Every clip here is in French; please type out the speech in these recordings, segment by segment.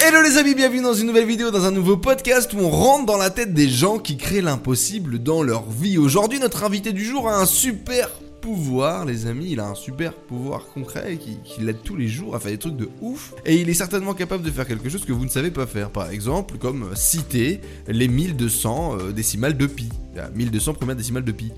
Hello les amis, bienvenue dans une nouvelle vidéo, dans un nouveau podcast où on rentre dans la tête des gens qui créent l'impossible dans leur vie. Aujourd'hui, notre invité du jour a un super pouvoir, les amis. Il a un super pouvoir concret qui, qui l'aide tous les jours à faire des trucs de ouf. Et il est certainement capable de faire quelque chose que vous ne savez pas faire. Par exemple, comme citer les 1200 euh, décimales de pi. 1200 premières décimales de pi.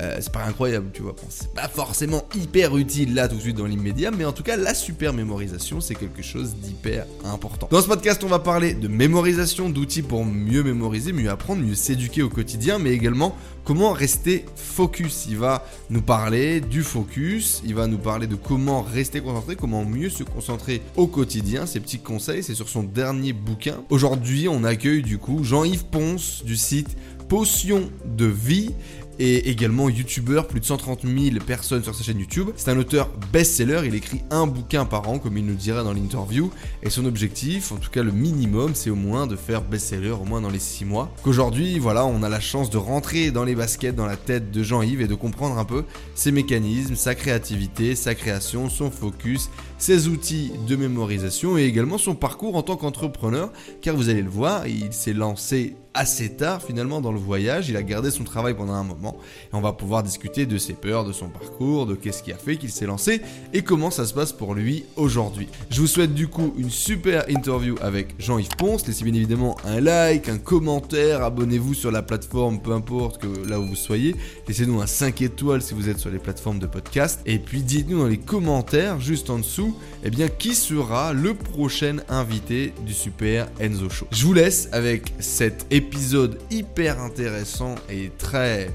Euh, c'est pas incroyable, tu vois. C'est pas forcément hyper utile là tout de suite dans l'immédiat, mais en tout cas, la super mémorisation, c'est quelque chose d'hyper important. Dans ce podcast, on va parler de mémorisation, d'outils pour mieux mémoriser, mieux apprendre, mieux s'éduquer au quotidien, mais également comment rester focus. Il va nous parler du focus, il va nous parler de comment rester concentré, comment mieux se concentrer au quotidien. Ces petits conseils, c'est sur son dernier bouquin. Aujourd'hui, on accueille du coup Jean-Yves Ponce du site Potion de vie et également youtubeur, plus de 130 000 personnes sur sa chaîne YouTube. C'est un auteur best-seller, il écrit un bouquin par an comme il nous dira dans l'interview et son objectif, en tout cas le minimum, c'est au moins de faire best-seller au moins dans les 6 mois. Qu'aujourd'hui, voilà, on a la chance de rentrer dans les baskets, dans la tête de Jean-Yves et de comprendre un peu ses mécanismes, sa créativité, sa création, son focus, ses outils de mémorisation et également son parcours en tant qu'entrepreneur car vous allez le voir, il s'est lancé assez tard finalement dans le voyage. Il a gardé son travail pendant un moment et on va pouvoir discuter de ses peurs, de son parcours, de qu'est-ce qui a fait qu'il s'est lancé et comment ça se passe pour lui aujourd'hui. Je vous souhaite du coup une super interview avec Jean-Yves Ponce. Laissez bien évidemment un like, un commentaire, abonnez-vous sur la plateforme, peu importe que là où vous soyez. Laissez-nous un 5 étoiles si vous êtes sur les plateformes de podcast et puis dites-nous dans les commentaires juste en dessous, eh bien qui sera le prochain invité du super Enzo Show? Je vous laisse avec cet épisode hyper intéressant et très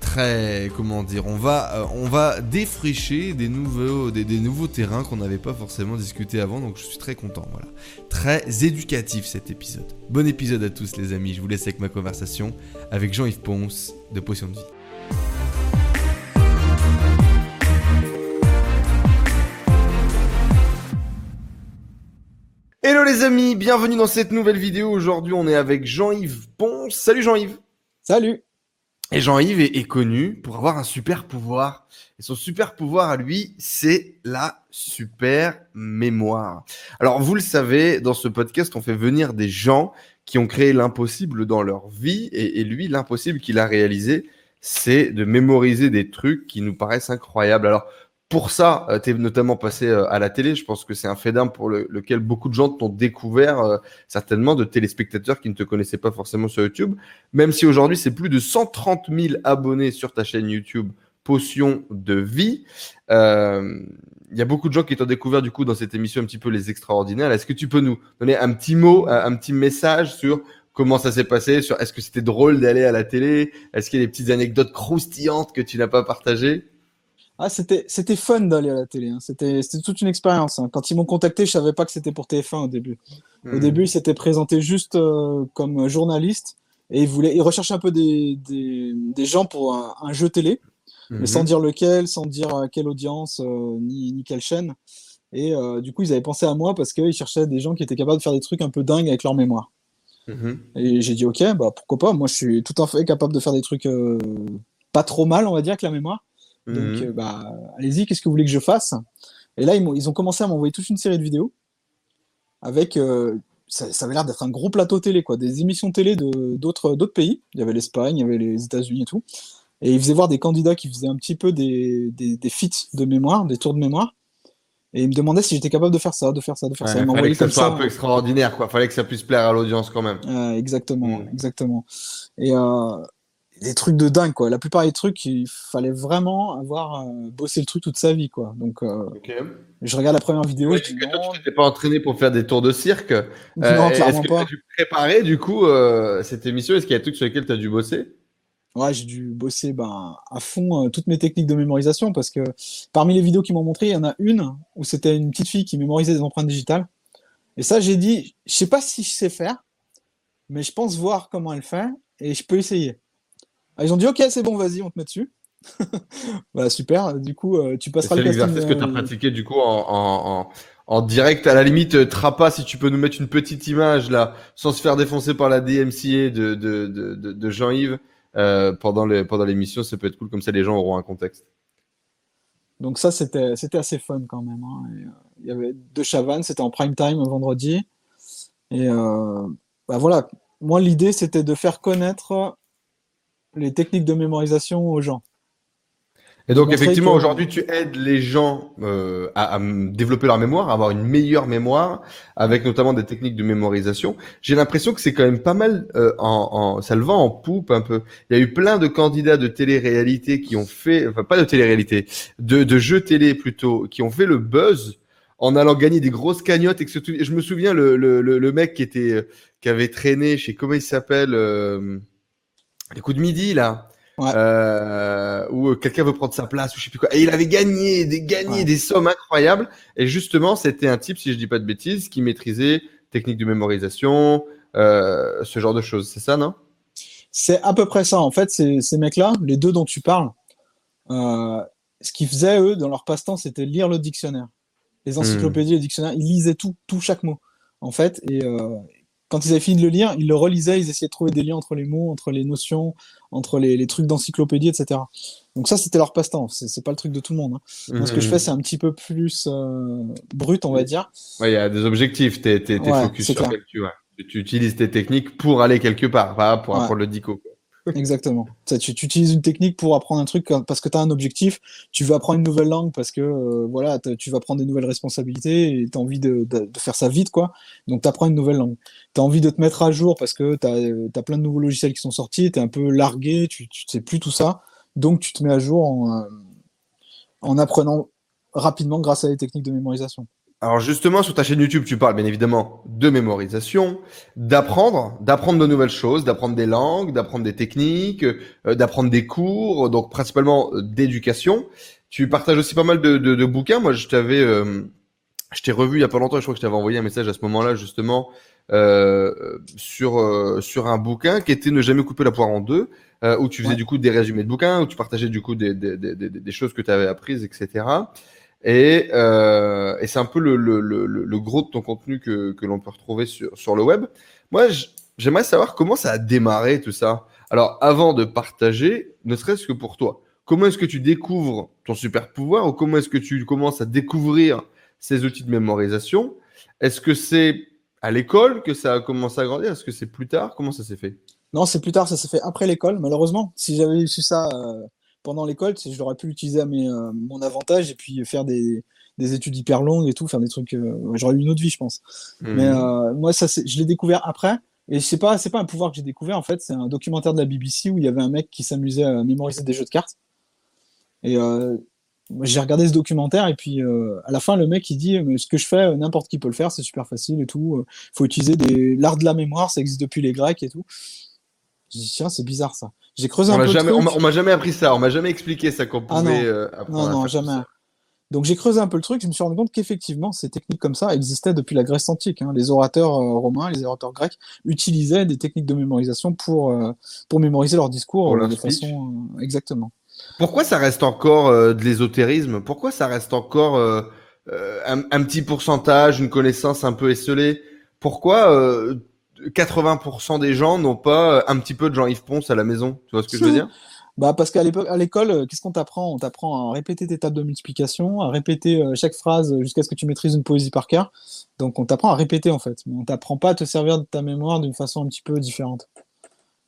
très comment dire on va euh, défricher des nouveaux des, nouveaux terrains qu'on n'avait pas forcément discuté avant donc je suis très content voilà. Très éducatif cet épisode. Bon épisode à tous les amis. Je vous laisse avec ma conversation avec Jean-Yves Ponce de Potion de vie Hello les amis, bienvenue dans cette nouvelle vidéo. Aujourd'hui, on est avec Jean-Yves Ponce. Salut Jean-Yves. Salut. Et Jean-Yves est, connu pour avoir un super pouvoir. Et son super pouvoir à lui, c'est la super mémoire. Alors, vous le savez, dans ce podcast, on fait venir des gens qui ont créé l'impossible dans leur vie. Et, et lui, l'impossible qu'il a réalisé, c'est de mémoriser des trucs qui nous paraissent incroyables. Alors, pour ça, euh, tu es notamment passé euh, à la télé. Je pense que c'est un fait d'âme pour lequel beaucoup de gens t'ont découvert, euh, certainement de téléspectateurs qui ne te connaissaient pas forcément sur YouTube. Même si aujourd'hui, c'est plus de 130 000 abonnés sur ta chaîne YouTube Potion de vie. Il y a beaucoup de gens qui t'ont découvert du coup dans cette émission un petit peu les extraordinaires. Est-ce que tu peux nous donner un petit mot, un petit message sur comment ça s'est passé, sur est-ce que c'était drôle d'aller à la télé, est-ce qu'il y a des petites anecdotes croustillantes que tu n'as pas partagées? Ah, c'était, c'était fun d'aller à la télé. Hein. C'était, c'était toute une expérience. Hein. Quand ils m'ont contacté, je savais pas que c'était pour TF1 au début. Au hmm. début, ils s'étaient présentés juste euh, comme journaliste et ils voulaient, ils recherchaient un peu des, des, des gens pour un, jeu télé, mais sans hmm. dire lequel, sans dire quelle audience, euh, ni, ni quelle chaîne. Et euh, du coup, ils avaient pensé à moi parce qu'ils cherchaient des gens qui étaient capables de faire des trucs un peu dingues avec leur mémoire. Hmm. Et j'ai dit, ok, bah pourquoi pas? Moi, je suis tout à fait capable de faire des trucs pas trop mal, on va dire, avec la mémoire. Donc, mhm. euh, bah, allez-y, qu'est-ce que vous voulez que je fasse? Et là, ils, ont, ils ont commencé à m'envoyer toute une série de vidéos avec. Euh, ça, ça, avait l'air d'être un gros plateau télé, quoi, des émissions télé de, d'autres, d'autres pays. Il y avait l'Espagne, il y avait les États-Unis et tout. Et ils faisaient voir des candidats qui faisaient un petit peu des, des, des feats de mémoire, des tours de mémoire. Et ils me demandaient si j'étais capable de faire ça, de faire ça, de faire ça. Il fallait que ça soit un peu extraordinaire, quoi. Fallait que ça puisse plaire à l'audience quand même. Euh, exactement, mm. exactement. Et, euh, des trucs de dingue quoi. La plupart des trucs, il fallait vraiment avoir euh, bossé le truc toute sa vie quoi. Donc euh, je regarde la première vidéo. tu t'es pas entraîné pour faire des tours de cirque. Non, euh, clairement pas. Tu préparé du coup cette émission? Est-ce qu'il y a des trucs sur lesquels tu as dû bosser? Ouais, j'ai dû bosser ben, à fond toutes mes techniques de mémorisation parce que parmi les vidéos qui m'ont montré, il y en a une où c'était une petite fille qui mémorisait des empreintes digitales. Et ça, j'ai dit, je sais pas si je sais faire, mais je pense voir comment elle fait et je peux essayer. Ah, ils ont dit ok, c'est bon, vas-y, on te met dessus. voilà, super. Du coup, euh, tu passeras le casting. C'est l'exercice que tu as euh, pratiqué du coup en, en, direct. À la limite, euh, Trapa, si tu peux nous mettre une petite image là, sans se faire défoncer par la DMCA de, de, de, de Jean-Yves pendant l'émission, ça peut être cool. Comme ça, les gens auront un contexte. Donc ça, c'était assez fun quand même. Hein. Il y avait deux Chavannes, c'était en prime time vendredi. Et euh, bah voilà, moi l'idée c'était de faire connaître les techniques de mémorisation aux gens. Et donc, effectivement, aujourd'hui, tu aides les gens euh, à, à, développer leur mémoire, à avoir une meilleure mémoire, avec notamment des techniques de mémorisation. J'ai l'impression que c'est quand même pas mal, euh, en, en, ça le vend en poupe un peu. Il y a eu plein de candidats de télé-réalité qui ont fait, enfin pas de télé-réalité, de, de jeux télé plutôt, qui ont fait le buzz en allant gagner des grosses cagnottes. Et que je me souviens le, le, le, mec qui était, qui avait traîné chez comment il s'appelle, euh, les coups de midi là. Euh, où quelqu'un veut prendre sa place ou je sais plus quoi. Et il avait gagné des gagné des sommes incroyables. Et justement, c'était un type, si je dis pas de bêtises, qui maîtrisait technique de mémorisation, euh, ce genre de choses. C'est ça, non? C'est à peu près ça. En fait, ces, ces mecs-là, les deux dont tu parles, euh, ce qu'ils faisaient eux dans leur passe-temps, c'était lire le dictionnaire, les encyclopédies, hmm. les dictionnaires. Ils lisaient tout, tout chaque mot, en fait. Et euh, quand ils avaient fini de le lire, ils le relisaient, ils essayaient de trouver des liens entre les mots, entre les notions, entre les, les trucs d'encyclopédie, etc. Donc ça, c'était leur passe-temps. C'est pas le truc de tout le monde. Hein. Moi, ce que je fais, c'est un petit peu plus euh, brut, on va dire. Ouais, il y a des objectifs. T'es es, focus sur quelque chose. Tu utilises tes techniques pour aller quelque part, pas pour apprendre le dico. Quoi. Exactement. Tu, utilises une technique pour apprendre un truc parce que tu as un objectif. Tu veux apprendre une nouvelle langue parce que euh, voilà, tu vas prendre des nouvelles responsabilités et tu as envie de, faire ça vite. quoi. Donc tu apprends une nouvelle langue. Tu as envie de te mettre à jour parce que tu as, as, plein de nouveaux logiciels qui sont sortis, tu es un peu largué, tu ne sais plus tout ça. Donc tu te mets à jour en, euh, en apprenant rapidement grâce à des techniques de mémorisation. Alors justement, sur ta chaîne YouTube, tu parles bien évidemment de mémorisation, d'apprendre, d'apprendre de nouvelles choses, d'apprendre des langues, d'apprendre des techniques, euh, d'apprendre des cours, donc principalement euh, d'éducation. Tu partages aussi pas mal de, de, de bouquins. Moi, je t'avais, euh, je t'ai revu il y a pas longtemps. Je crois que je t'avais envoyé un message à ce moment-là justement sur sur un bouquin qui était ne jamais couper la poire en deux, où tu faisais du coup des résumés de bouquins, où tu partageais du coup des des, des, des choses que tu avais apprises, etc. Et, euh, et c'est un peu le, gros de ton contenu que, l'on peut retrouver sur, sur le web. Moi, j'aimerais savoir comment ça a démarré tout ça. Alors, avant de partager, ne serait-ce que pour toi, comment est-ce que tu découvres ton super pouvoir ou comment est-ce que tu commences à découvrir ces outils de mémorisation? Est-ce que c'est à l'école que ça a commencé à grandir? Est-ce que c'est plus tard? Comment ça s'est fait? Non, c'est plus tard, ça s'est fait après l'école, malheureusement. Si j'avais su ça euh, pendant l'école, je l'aurais pu l'utiliser à mes, euh, mon avantage et puis faire des, des, études hyper longues et tout, faire des trucs. Euh, j'aurais eu une autre vie, je pense. Mhm. Mais euh, moi, ça, je l'ai découvert après. Et c'est pas, c'est pas un pouvoir que j'ai découvert en fait, c'est un documentaire de la BBC où il y avait un mec qui s'amusait à mémoriser des jeux de cartes. Et j'ai regardé ce documentaire et puis à la fin le mec il dit mais ce que je fais n'importe qui peut le faire c'est super facile et tout il faut utiliser des l'art de la mémoire ça existe depuis les grecs et tout je dis tiens c'est bizarre ça j'ai creusé on un peu. Jamais, on m'a jamais appris ça, on m'a jamais expliqué ça qu'on ah pouvait euh, apprendre. Non, non, jamais. Donc j'ai creusé un peu le truc, je me suis rendu compte qu'effectivement ces techniques comme ça existaient depuis la Grèce antique. Hein. Les orateurs euh, romains, les orateurs grecs utilisaient des techniques de mémorisation pour, euh, pour mémoriser leur discours de façon exactement. Pourquoi ça reste encore de l'ésotérisme? Pourquoi ça reste encore un, un, petit pourcentage, une connaissance un peu esselée? Pourquoi 80% des gens n'ont pas euh, un petit peu de Jean-Yves Ponce à la maison. Tu vois ce que je veux dire? Bah parce qu'à l'école, euh, qu'est-ce qu'on t'apprend? On t'apprend à répéter tes tables de multiplication, à répéter euh, chaque phrase jusqu'à ce que tu maîtrises une poésie par cœur. Donc on t'apprend à répéter en fait, mais on t'apprend pas à te servir de ta mémoire d'une façon un petit peu différente.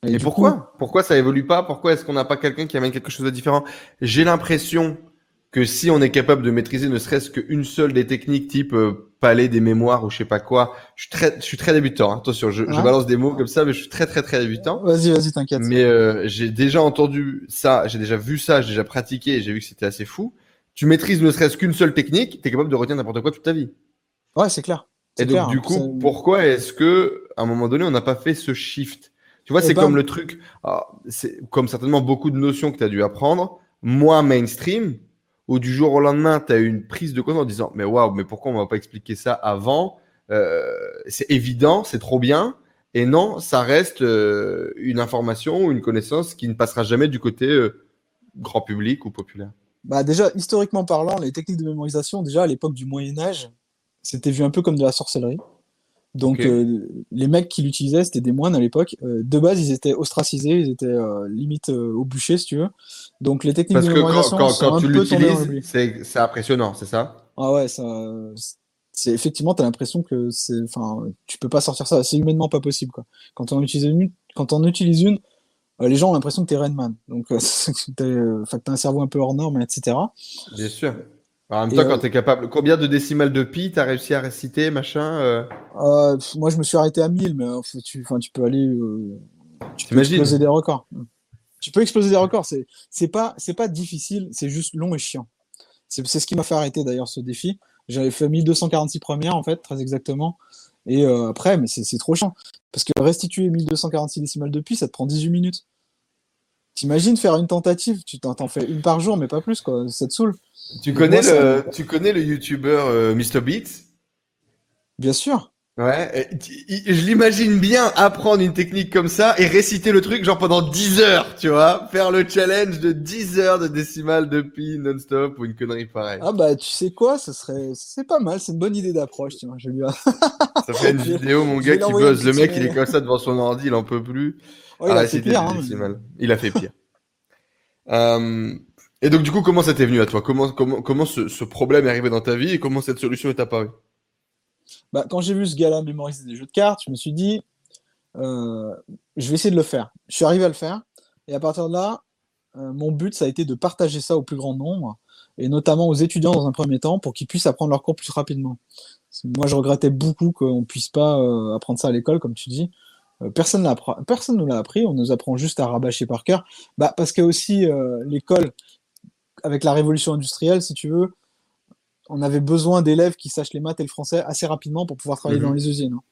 Et, pourquoi? Pourquoi ça évolue pas? Pourquoi est-ce qu'on n'a pas quelqu'un qui amène quelque chose de différent? J'ai l'impression que si on est capable de maîtriser ne serait-ce qu'une seule des techniques type euh, palais des mémoires ou je sais pas quoi, je suis très, je suis très débutant. Hein. Attention, je, je, balance des mots comme ça, mais je suis très très très débutant. Vas-y, vas-y, t'inquiète. Mais euh, j'ai déjà entendu ça, j'ai déjà vu ça, j'ai déjà pratiqué, et j'ai vu que c'était assez fou. Tu maîtrises ne serait-ce qu'une seule technique, tu es capable de retenir n'importe quoi toute ta vie. Ouais, c'est clair. Et donc du coup, pourquoi est-ce que à un moment donné on n'a pas fait ce shift? Tu vois, eh c'est ben comme le truc, ah, c'est comme certainement beaucoup de notions que tu as dû apprendre, moins mainstream ou du jour au lendemain, tu as une prise de conscience en disant Mais waouh, mais pourquoi on m'a pas expliqué ça avant? Euh, C'est évident, c'est trop bien. Et non, ça reste euh, une information ou une connaissance qui ne passera jamais du côté euh, grand public ou populaire. Bah déjà, historiquement parlant, les techniques de mémorisation, déjà à l'époque du Moyen Âge, c'était vu un peu comme de la sorcellerie. Donc euh, les mecs qui l'utilisaient, c'était des moines à l'époque. Euh, de base, ils étaient ostracisés, ils étaient euh, limite au bûcher, si tu veux. Donc les techniques Parce de mémorisation quand, quand, quand tu l'utilises, c'est impressionnant, c'est ça? Ah ouais, ça, c'est effectivement, tu as l'impression que c'est, enfin, tu peux pas sortir ça. C'est humainement pas possible, quoi. Quand on utilise une, quand on utilise une, euh, les gens ont l'impression que tu es Redman. Donc, euh, tu as, un cerveau un peu hors norme, etc. Bien sûr. En même temps, quand tu es capable, combien de décimales de pi tu as réussi à réciter, machin Moi, je me suis arrêté à 1000, mais tu, tu peux aller. tu peux exploser des records. Tu peux exploser des records. C'est pas, pas difficile, c'est juste long et chiant. C'est ce qui m'a fait arrêter d'ailleurs ce défi. J'avais fait 1246 premières, en fait, très exactement. Et euh, après, mais c'est trop chiant. Parce que restituer 1246 décimales de pi, ça te prend 18 minutes. T'imagines faire une tentative, tu t'en fais une par jour, mais pas plus, quoi. Ça te saoule. Tu connais, le, tu connais le youtubeur euh, MrBeats Bien sûr. Ouais, je l'imagine bien apprendre une technique comme ça et réciter le truc genre pendant 10 heures, tu vois, faire le challenge de 10 heures de décimales de pi non-stop ou une connerie pareille. Ah bah tu sais quoi, ce serait c'est pas mal, c'est une bonne idée d'approche, tu vois, je lui Ça fait une vidéo mon gars qui bosse, le mec il est comme ça devant son ordi, il en peut plus. Oh, il, a fait pire, hein, il a fait pire. euh... Et donc du coup, comment ça t'est venu à toi? Comment comment comment ce, ce problème est arrivé dans ta vie et comment cette solution est apparue? Bah, quand j'ai vu ce gars-là mémoriser des jeux de cartes, je me suis dit, euh, je vais essayer de le faire. Je suis arrivé à le faire. Et à partir de là, euh, mon but, ça a été de partager ça au plus grand nombre, et notamment aux étudiants dans un premier temps, pour qu'ils puissent apprendre leur cours plus rapidement. Moi, je regrettais beaucoup qu'on ne puisse pas apprendre ça à l'école, comme tu dis. Personne ne nous l'a appris, on nous apprend juste à rabâcher par cœur. Bah, parce que aussi l'école, avec la révolution industrielle, si tu veux, on avait besoin d'élèves qui sachent les maths et le français assez rapidement pour pouvoir travailler dans mhm. les usines. Hein.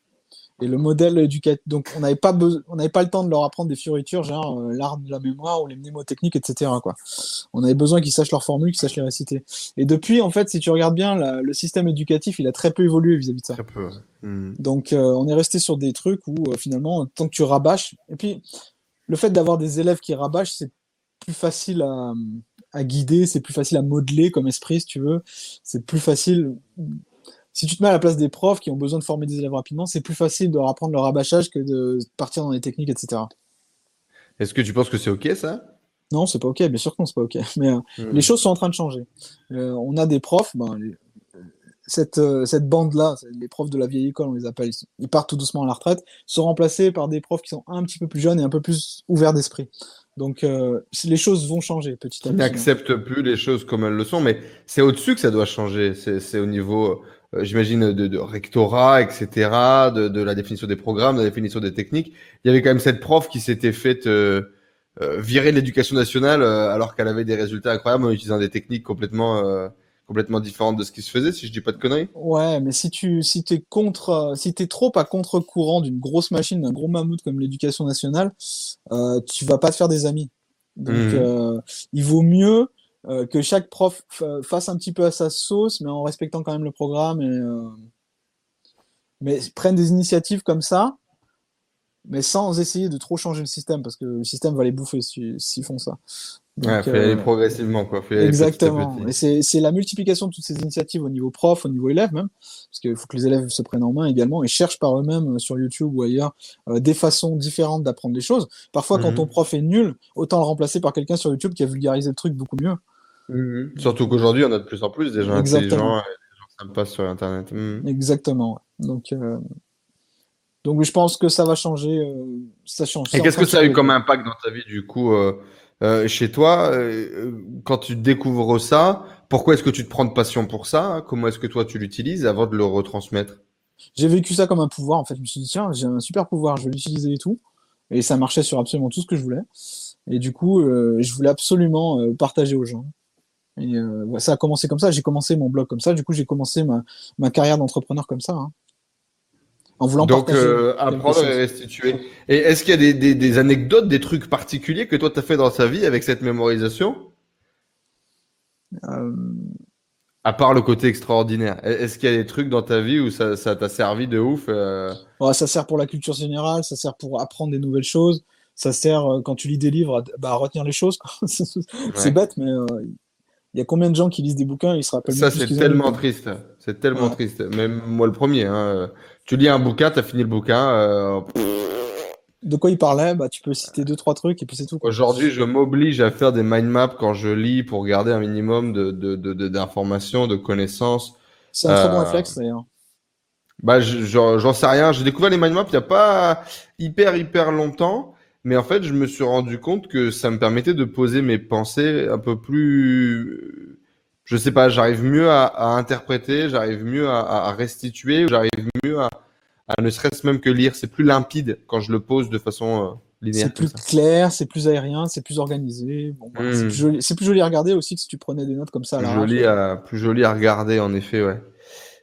Et le modèle éducatif, donc on n'avait pas on n'avait pas le temps de leur apprendre des fioritures, genre euh, l'art de la mémoire ou les mnémotechniques, etc. Quoi. On avait besoin qu'ils sachent leurs formules, qu'ils sachent les réciter. Et depuis, en fait, si tu regardes bien, le système éducatif, il a très peu évolué vis-à-vis de ça. Très peu. Hmm. Donc, euh, on est resté sur des trucs où euh, finalement, tant que tu rabâches, et puis le fait d'avoir des élèves qui rabâchent, c'est plus facile à, à guider, c'est plus facile à modeler comme esprit, si tu veux. C'est plus facile. Si tu te mets à la place des profs qui ont besoin de former des élèves rapidement, c'est plus facile de leur apprendre le rabâchage que de partir dans les techniques, etc. Est-ce que tu penses que c'est OK, ça? Non, c'est pas OK. Bien sûr que non, c'est pas OK. Mais euh, hmm. les choses sont en train de changer. Euh, on a des profs, ben, cette, euh, cette bande-là, les profs de la vieille école, on les appelle, ils partent tout doucement à la retraite, sont remplacés par des profs qui sont un petit peu plus jeunes et un peu plus ouverts d'esprit. Donc euh, les choses vont changer petit à petit. n'acceptent plus les choses comme elles le sont, mais c'est au-dessus que ça doit changer. C'est au niveau, j'imagine, de, rectorat, etc., de, la définition des programmes, de la définition des techniques. Il y avait quand même cette prof qui s'était faite euh, virer de l'éducation nationale alors qu'elle avait des résultats incroyables en utilisant des techniques complètement complètement différente de ce qui se faisait, si je dis pas de conneries. Ouais, mais si tu si es contre, si t'es trop à contre-courant d'une grosse machine, d'un gros mammouth comme l'éducation nationale, euh, tu vas pas te faire des amis. Donc, euh, il vaut mieux euh, que chaque prof fasse un petit peu à sa sauce, mais en respectant quand même le programme et euh, mais prenne des initiatives comme ça, mais sans essayer de trop changer le système, parce que le système va les bouffer s'ils font ça. Donc, faut y aller euh, progressivement, quoi. exactement. Et c'est la multiplication de toutes ces initiatives au niveau prof, au niveau élève même, parce qu'il faut que les élèves se prennent en main également et cherchent par eux-mêmes sur YouTube ou ailleurs euh, des façons différentes d'apprendre les choses. Parfois, quand ton mhm. prof est nul, autant le remplacer par quelqu'un sur YouTube qui a vulgarisé le truc beaucoup mieux. Mhm. Surtout qu'aujourd'hui, on a de plus en plus des gens intelligents et des gens passent sur Internet. Mhm. Exactement. Donc, donc, je pense que ça va changer. ça change. Et qu'est-ce que ça a eu comme impact dans ta vie, du coup euh, chez toi, euh, quand tu découvres ça, pourquoi est-ce que tu te prends de passion pour ça Comment est-ce que toi tu l'utilises avant de le retransmettre? J'ai vécu ça comme un pouvoir en fait. Je me suis dit tiens, j'ai un super pouvoir, je vais l'utiliser et tout. Et ça marchait sur absolument tout ce que je voulais. Et du coup, euh, je voulais absolument partager aux gens. Et ça a commencé comme ça. J'ai commencé mon blog comme ça. Du coup, j'ai commencé ma, ma carrière d'entrepreneur comme ça. Hein en voulant Donc, euh, apprendre et restituer. Et est-ce qu'il y a des, des, des, anecdotes, des trucs particuliers que toi, tu as fait dans ta vie avec cette mémorisation? Euh... À part le côté extraordinaire. Est-ce qu'il y a des trucs dans ta vie où ça t'a servi de ouf euh... ouais, Ça sert pour la culture générale, ça sert pour apprendre des nouvelles choses, ça sert euh, quand tu lis des livres à, bah, à retenir les choses. c'est bête, mais euh, il y a combien de gens qui lisent des bouquins et ils se rappellent Ça, c'est tellement triste. C'est tellement triste. Même moi, le premier. Hein. Tu lis un bouquin, tu as fini le bouquin. Euh, de quoi il parlait bah, Tu peux citer deux, trois trucs et puis c'est tout. Aujourd'hui, je m'oblige à faire des mind maps quand je lis pour garder un minimum d'informations, de, de, de, connaissances. C'est un très bon euh, réflexe d'ailleurs. Bah, j'en sais rien. J'ai découvert les mind maps il n'y a pas hyper, hyper longtemps. Mais en fait, je me suis rendu compte que ça me permettait de poser mes pensées un peu plus. Je sais pas, j'arrive mieux à, interpréter, j'arrive mieux à, restituer, j'arrive mieux à, ne serait-ce même que lire. C'est plus limpide quand je le pose de façon euh, linéaire. C'est plus clair, c'est plus aérien, c'est plus organisé. Bon, bah, C'est hmm. plus, joli à regarder aussi que si tu prenais des notes comme ça. À joli à, plus joli à regarder, en effet, ouais.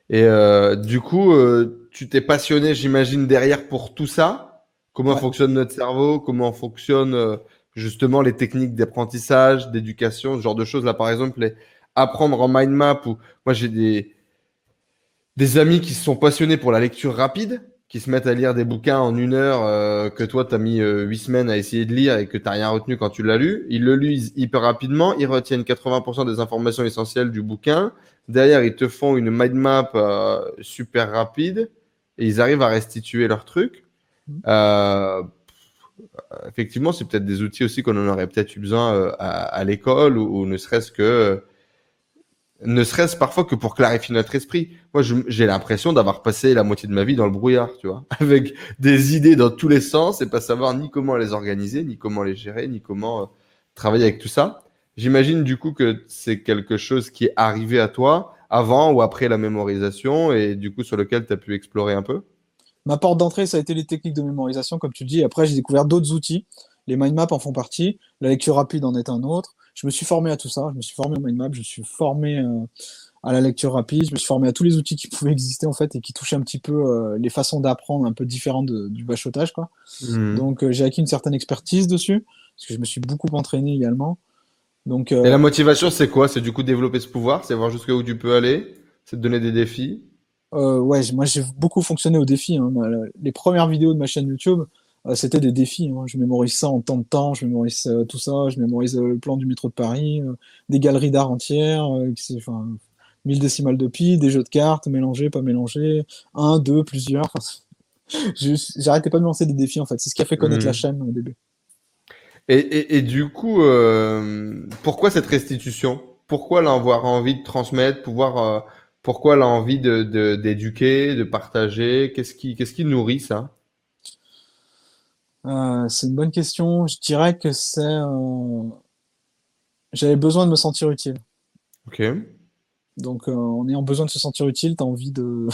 Et euh, du coup, euh, tu t'es passionné, j'imagine, derrière pour tout ça? Comment fonctionne notre cerveau? Comment fonctionnent euh, justement les techniques d'apprentissage, d'éducation, ce genre de choses. Là, par exemple, les apprendre en mind map. Ou moi, j'ai des des amis qui se sont passionnés pour la lecture rapide, qui se mettent à lire des bouquins en une heure que toi, tu as mis huit semaines à essayer de lire et que tu rien retenu quand tu l'as lu. Ils le lisent hyper rapidement, ils retiennent 80% des informations essentielles du bouquin. Derrière, ils te font une mind map euh, super rapide et ils arrivent à restituer leur truc. Mhm. Euh, effectivement, c'est peut-être des outils aussi qu'on en aurait peut-être eu besoin euh, à, l'école ou, ne serait-ce que ne serait-ce parfois que pour clarifier notre esprit. Moi, j'ai l'impression d'avoir passé la moitié de ma vie dans le brouillard, tu vois, avec des idées dans tous les sens et pas savoir ni comment les organiser, ni comment les gérer, ni comment travailler avec tout ça. J'imagine du coup que c'est quelque chose qui est arrivé à toi avant ou après la mémorisation et du coup sur lequel tu as pu explorer un peu? Ma porte d'entrée, ça a été les techniques de mémorisation, comme tu dis. Après, j'ai découvert d'autres outils. Les mind maps en font partie. La lecture rapide en est un autre. Je me suis formé à tout ça. Je me suis formé au mind map. Je me suis formé euh, à la lecture rapide. Je me suis formé à tous les outils qui pouvaient exister en fait et qui touchaient un petit peu euh, les façons d'apprendre un peu différentes du bachotage. Quoi. Hmm. Donc, euh, j'ai acquis une certaine expertise dessus parce que je me suis beaucoup entraîné également. Donc, euh, Et la motivation, c'est quoi? C'est du coup développer ce pouvoir C'est voir jusqu'où tu peux aller? C'est te donner des défis? Euh, Ouais, moi j'ai beaucoup fonctionné aux défis. Hein. Les premières vidéos de ma chaîne YouTube, euh, c'était des défis. Hein. Je mémorise ça en temps de temps, je mémorise tout ça, je mémorise le plan du métro de Paris, des galeries d'art entières, enfin, 1000 décimales de pi, des jeux de cartes, mélangés, pas mélangés, un, deux, plusieurs. J'arrêtais pas de me lancer des défis en fait. C'est ce qui a fait connaître mmh. la chaîne au début. Et, du coup, euh, pourquoi cette restitution? Pourquoi l'avoir envie de transmettre pouvoir, euh, Pourquoi l'envie de, d'éduquer, de, partager? Qu'est-ce qui, qu'est-ce qui nourrit ça? Euh, C'est une bonne question. Je dirais que c'est. J'avais besoin de me sentir utile. Ok. Donc, en ayant besoin de se sentir utile, tu as envie de.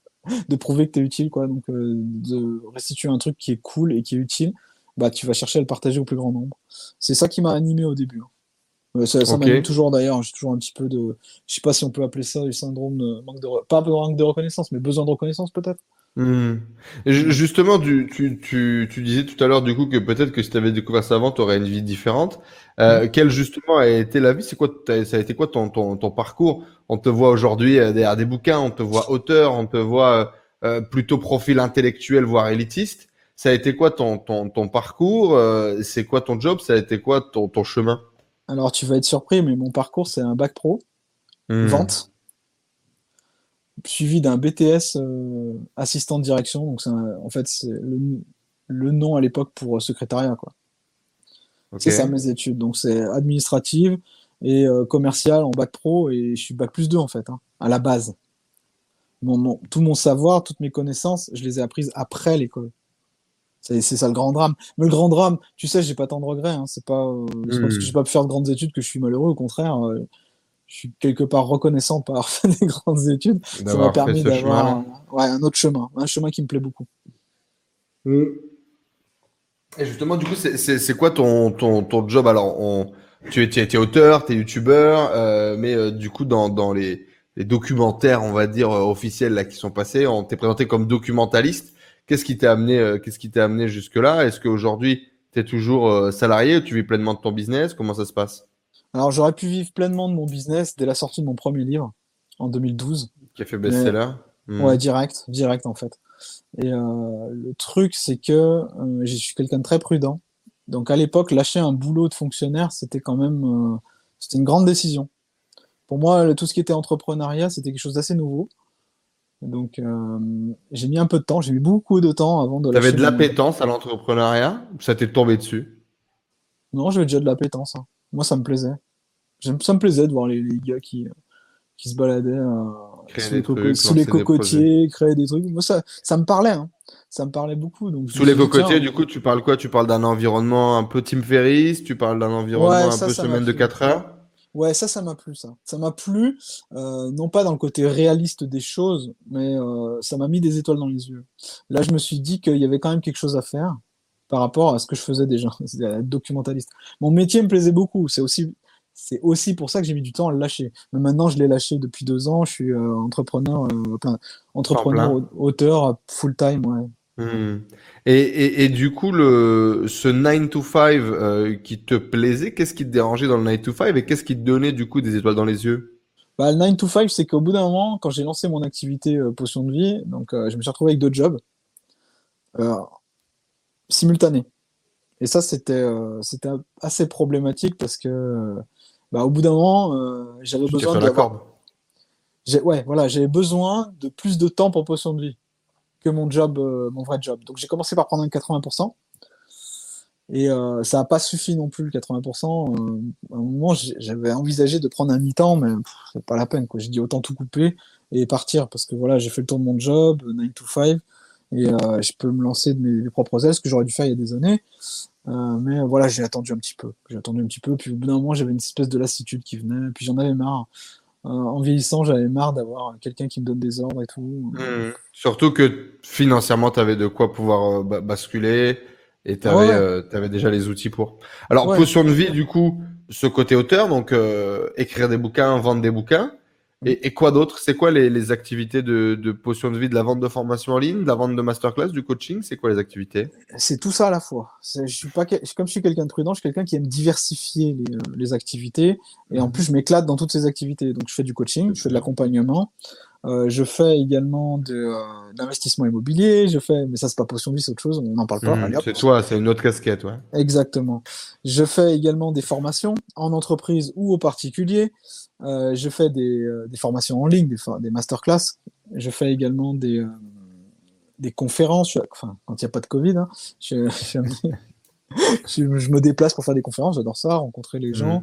de prouver que tu es utile, quoi. Donc, de restituer un truc qui est cool et qui est utile bah, tu vas chercher à le partager au plus grand nombre. C'est ça qui m'a animé au début. Hein. Euh, ça, ça m'anime toujours d'ailleurs. J'ai toujours un petit peu de. Je sais pas si on peut appeler ça du syndrome de manque de. Pas manque de reconnaissance, mais besoin de reconnaissance peut-être. Hmm. Justement, tu, tu, tu, tu, disais tout à l'heure du coup que peut-être que si tu avais découvert ça avant, tu aurais une vie différente. Euh. Quelle justement a été la vie? C'est quoi Ça a été quoi ton, ton, ton parcours? On te voit aujourd'hui euh, derrière des bouquins, on te voit auteur, on te voit euh, plutôt profil intellectuel voire élitiste ça a été quoi ton, ton, ton parcours? Euh, C'est quoi ton job? Ça a été quoi ton, ton chemin? Alors, tu vas être surpris, mais mon parcours, c'est un bac pro, hmm. vente, suivi d'un BTS euh, assistant de direction. Donc, en fait, c'est le, le, nom à l'époque pour euh, secrétariat. quoi. C'est ça mes études. Donc, c'est administrative et commercial en bac pro, et je suis bac plus 2 en fait, hein, à la base. Mon, tout mon savoir, toutes mes connaissances, je les ai apprises après l'école. C'est ça le grand drame. Mais le grand drame, tu sais, j'ai pas tant de regrets. Hein. C'est pas, euh, pas parce que j'ai pas pu faire de grandes études que je suis malheureux. Au contraire, euh, je suis quelque part reconnaissant par fait des grandes études. Ça m'a permis d'avoir un, ouais, un, autre chemin, un chemin qui me plaît beaucoup. Mm. Et justement, du coup, c'est quoi ton, ton, ton, job? Alors, on, tu es, es, auteur, tu es youtubeur, euh, mais euh, du coup, dans, dans les, les, documentaires, on va dire, officiels là, qui sont passés, on t'est présenté comme documentaliste. Qu'est-ce qui t'a amené, euh, qu'est-ce qui t'a amené jusque-là? Est-ce qu'aujourd'hui, tu es toujours euh, salarié ou tu vis pleinement de ton business? Comment ça se passe? Alors, j'aurais pu vivre pleinement de mon business dès la sortie de mon premier livre en 2012. Qui a fait best-seller? Hmm. Ouais, direct, direct en fait. Et euh, le truc, c'est que je suis quelqu'un de très prudent. Donc à l'époque, lâcher un boulot de fonctionnaire, c'était quand même c'était une grande décision. Pour moi, tout ce qui était entrepreneuriat, c'était quelque chose d'assez nouveau. Donc, euh, j'ai mis un peu de temps, j'ai mis beaucoup de temps avant de. Tu avais de l'appétence à l'entrepreneuriat ça t'est tombé dessus? Non, j'avais déjà de l'appétence. Hein. Moi, ça me plaisait. Ça me plaisait de voir les, gars qui, qui se baladaient euh, sous, les, cocotiers, créer des trucs. Moi, ça, ça me parlait. Hein. Ça me parlait beaucoup. Donc sous les cocotiers, du coup, tu parles quoi? Tu parles d'un environnement un peu Tim Ferriss Tu parles d'un environnement un peu semaine de 4 heures? Ouais, ça, ça m'a plu, ça. Ça m'a plu, euh, non pas dans le côté réaliste des choses, mais euh, ça m'a mis des étoiles dans les yeux. Là, je me suis dit qu'il y avait quand même quelque chose à faire par rapport à ce que je faisais déjà, c'est être documentaliste. Mon métier me plaisait beaucoup, c'est aussi, c'est aussi pour ça que j'ai mis du temps à le lâcher. Mais maintenant, je l'ai lâché depuis deux ans, je suis euh, entrepreneur, entrepreneur, auteur, full-time, ouais. Mmh. Et, et, du coup, le, ce 9 to 5 euh, qui te plaisait, qu'est-ce qui te dérangeait dans le 9 to 5 et qu'est-ce qui te donnait du coup des étoiles dans les yeux? Bah, Le 9 to 5, c'est qu'au bout d'un moment, quand j'ai lancé mon activité euh, potion de vie, donc euh, je me suis retrouvé avec deux jobs simultanés. Et ça, c'était c'était assez problématique parce que bah, au bout d'un moment, j'avais besoin de. Ouais, voilà, j'avais besoin de plus de temps pour potion de vie que mon job, euh, mon vrai job. Donc j'ai commencé par prendre un 80%. Et euh, ça n'a pas suffi non plus le 80%. Euh, à un moment, j'avais envisagé de prendre un mi-temps, mais c'est pas la peine. J'ai dit autant tout couper et partir parce que voilà, j'ai fait le tour de mon job, 9 to 5, et je peux me lancer de mes, propres ailes, ce que j'aurais dû faire il y a des années. mais voilà, j'ai attendu un petit peu. J'ai attendu un petit peu, puis au bout d'un moment, j'avais une espèce de lassitude qui venait, puis j'en avais marre. Euh, en vieillissant, j'avais marre d'avoir quelqu'un qui me donne des ordres et tout. Mmh. Surtout que financièrement, tu avais de quoi pouvoir euh, basculer et tu avais, euh, déjà les outils pour. Alors, potion de vie, du coup, ce côté auteur, donc écrire des bouquins, vendre des bouquins. Et, quoi d'autre? C'est quoi les, activités de, de, potion de vie, de la vente de formation en ligne, de la vente de masterclass, du coaching? C'est quoi les activités? C'est tout ça à la fois. Je suis pas, comme je suis quelqu'un de prudent, je suis quelqu'un qui aime diversifier les, euh, activités. Et en mhm. plus, je m'éclate dans toutes ces activités. Donc, je fais du coaching, je fais de l'accompagnement. Euh, je fais également de, euh, l'investissement immobilier. Je fais, mais ça c'est pas potion de vie, c'est autre chose. On n'en parle pas. Mhm. c'est toi, c'est une autre casquette, ouais. Exactement. Je fais également des formations en entreprise ou au particulier. Euh, je fais des, euh, des, formations en ligne, des, des masterclass. Je fais également des, euh, des conférences, enfin, quand il n'y a pas de Covid. Hein, je, je, me déplace pour faire des conférences, j'adore ça, rencontrer les gens.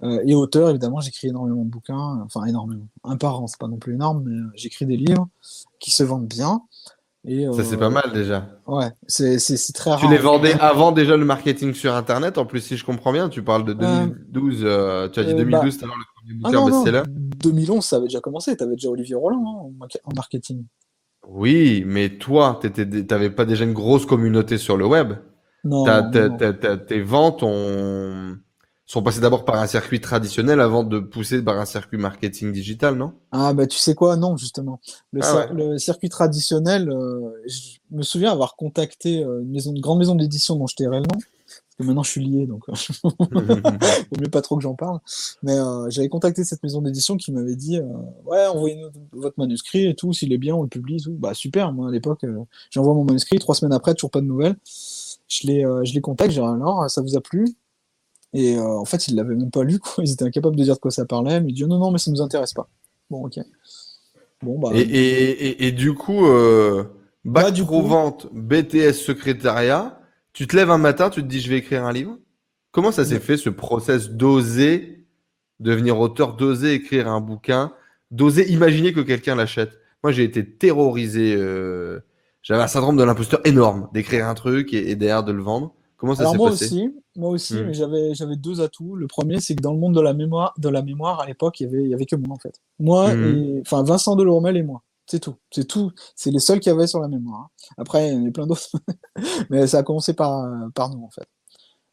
Mmh. et auteur, évidemment, j'écris énormément de bouquins, enfin énormément. Un par an, c'est pas non plus énorme, mais j'écris des livres qui se vendent bien ça, c'est pas mal déjà. Ouais, c'est très rare. Tu les vendais avant déjà le marketing sur Internet. En plus, si je comprends bien, tu parles de 2012. Euh, tu as dit 2012 euh, bah... le ah best-seller. 2011, ça avait déjà commencé. Tu avais déjà Olivier Roland hein, en marketing. Oui, mais toi, tu n'avais pas déjà une grosse communauté sur le web. Non. tes ventes ont sont passés d'abord par un circuit traditionnel avant de pousser par un circuit marketing digital, non? Ah bah tu sais quoi, non justement. Le, ah circuit traditionnel, euh, je me souviens avoir contacté euh, une, maison, une grande maison d'édition dont je tairai le nom, que maintenant je suis lié, donc euh, vaut mieux pas trop que j'en parle. Mais j'avais contacté cette maison d'édition qui m'avait dit ouais envoyez-nous votre manuscrit et tout, s'il est bien on le publie, tout. Bah super, moi à l'époque j'envoie mon manuscrit, trois semaines après toujours pas de nouvelles. Je les, je les contacte, j'ai alors ça vous a plu? Et euh, en fait, ils l'avaient même pas lu, quoi. Ils étaient incapables de dire de quoi ça parlait, mais ils disent non, non, mais ça nous intéresse pas. Bon, ok. Bon, bah. Et, et, et, du coup, euh, bac bah, du coup... vente, BTS secrétariat, tu te lèves un matin, tu te dis je vais écrire un livre. Comment ça s'est fait ce process d'oser devenir auteur, d'oser écrire un bouquin, d'oser imaginer que quelqu'un l'achète? Moi, j'ai été terrorisé. Euh... J'avais un syndrome de l'imposteur énorme d'écrire un truc et, et derrière de le vendre. Comment ça s'est moi passé? aussi, moi aussi, hmm. mais j'avais j'avais deux atouts. Le premier, c'est que dans le monde de la mémoire, de la mémoire à l'époque, il y avait il y avait que moi en fait. Moi hmm. et enfin Vincent Delormel et moi. C'est tout, c'est tout. C'est les seuls qui avaient sur la mémoire. Hein. Après, il y en a plein d'autres, mais ça a commencé par par nous en fait.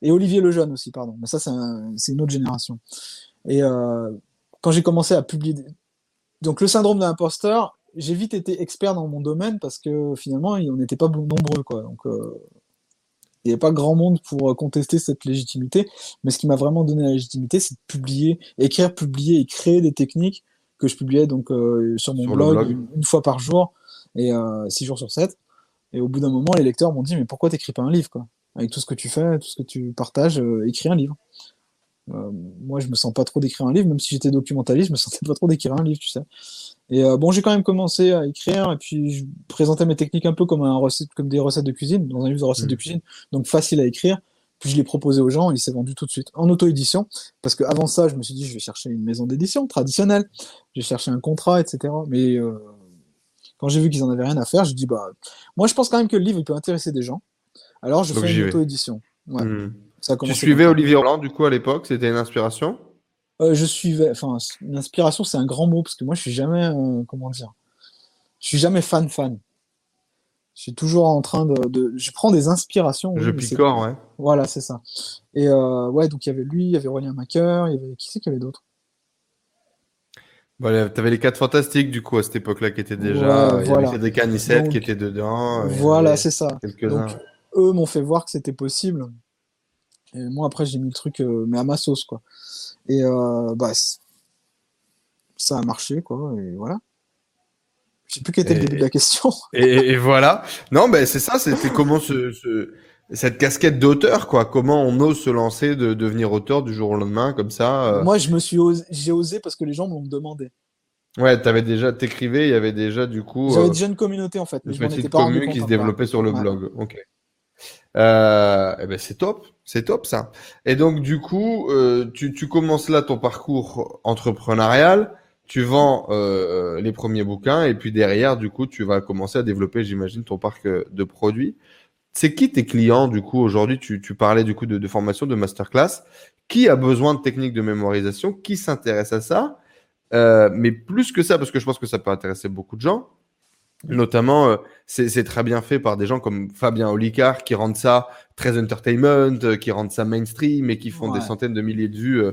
Et Olivier Lejeune aussi, pardon. Mais ça, c'est une autre génération. Et euh, quand j'ai commencé à publier, donc le syndrome de l'imposteur, j'ai vite été expert dans mon domaine parce que finalement, on n'était pas nombreux quoi. Donc euh, il n'y avait pas grand monde pour euh, contester cette légitimité. Mais ce qui m'a vraiment donné la légitimité, c'est de publier, écrire, publier et créer des techniques que je publiais donc euh, sur mon blog, Une, fois par jour et euh, six jours sur sept. Et au bout d'un moment, les lecteurs m'ont dit mais pourquoi t'écris pas un livre quoi? Avec tout ce que tu fais, tout ce que tu partages, écris un livre. moi, je me sens pas trop d'écrire un livre, même si j'étais documentaliste, je me sentais pas trop d'écrire un livre, tu sais. Et euh, bon, j'ai quand même commencé à écrire et puis je présentais mes techniques un peu comme un recette, comme des recettes de cuisine, dans un livre de recettes de mm. cuisine, donc facile à écrire. Puis je l'ai proposé aux gens, il s'est vendu tout de suite en auto-édition. Parce qu'avant ça, je me suis dit, je vais chercher une maison d'édition traditionnelle, je vais chercher un contrat, etc. Mais euh, quand j'ai vu qu'ils en avaient rien à faire, je dis, bah, moi je pense quand même que le livre il peut intéresser des gens. Alors je fais une auto-édition. Hmm. Tu suivais Olivier Roland du coup à l'époque, c'était une inspiration? Euh, Je suivais, enfin, une inspiration c'est un grand mot parce que moi je suis jamais, euh, comment dire, je suis jamais fan fan. Je suis toujours en train de, je prends des inspirations. Je picore, ouais. Voilà, c'est ça. Et euh, ouais, donc il y avait lui, il y avait Aurélien Macker, il y avait qui c'est qu'il y avait d'autres voilà, tu avais les quatre fantastiques du coup à cette époque-là qui étaient déjà. il y avait des Anissette qui étaient dedans. Voilà, c'est ça. Donc, eux m'ont fait voir que c'était possible. Et moi, après, j'ai mis le truc, euh, mais à ma sauce, quoi. Et euh, bah, ça a marché, quoi. Et voilà. Je sais plus quel était le début de la question. Et, voilà. Non, ben c'est ça. C'était comment ce, cette casquette d'auteur, quoi. Comment on ose se lancer de devenir auteur du jour au lendemain, comme ça. Euh? Moi, je me suis j'ai osé parce que les gens m'ont demandé. Ouais, t'avais déjà, t'écrivais, il y avait déjà du coup. J'avais déjà une communauté en fait. Une petite commune qui se développait sur le blog. Ok. Euh, eh ben c'est top, c'est top ça. Et donc du coup, euh, tu, tu, commences là ton parcours entrepreneurial, tu vends euh, les premiers bouquins et puis derrière, du coup, tu vas commencer à développer, j'imagine, ton parc de produits. C'est qui tes clients du coup aujourd'hui? Tu, tu, parlais du coup de, de, formation, de masterclass. Qui a besoin de techniques de mémorisation? Qui s'intéresse à ça? Mais plus que ça, parce que je pense que ça peut intéresser beaucoup de gens. Notamment, euh, c'est très bien fait par des gens comme Fabien Olicard qui rendent ça très entertainment, euh, qui rendent ça mainstream et qui font des centaines de milliers de vues euh,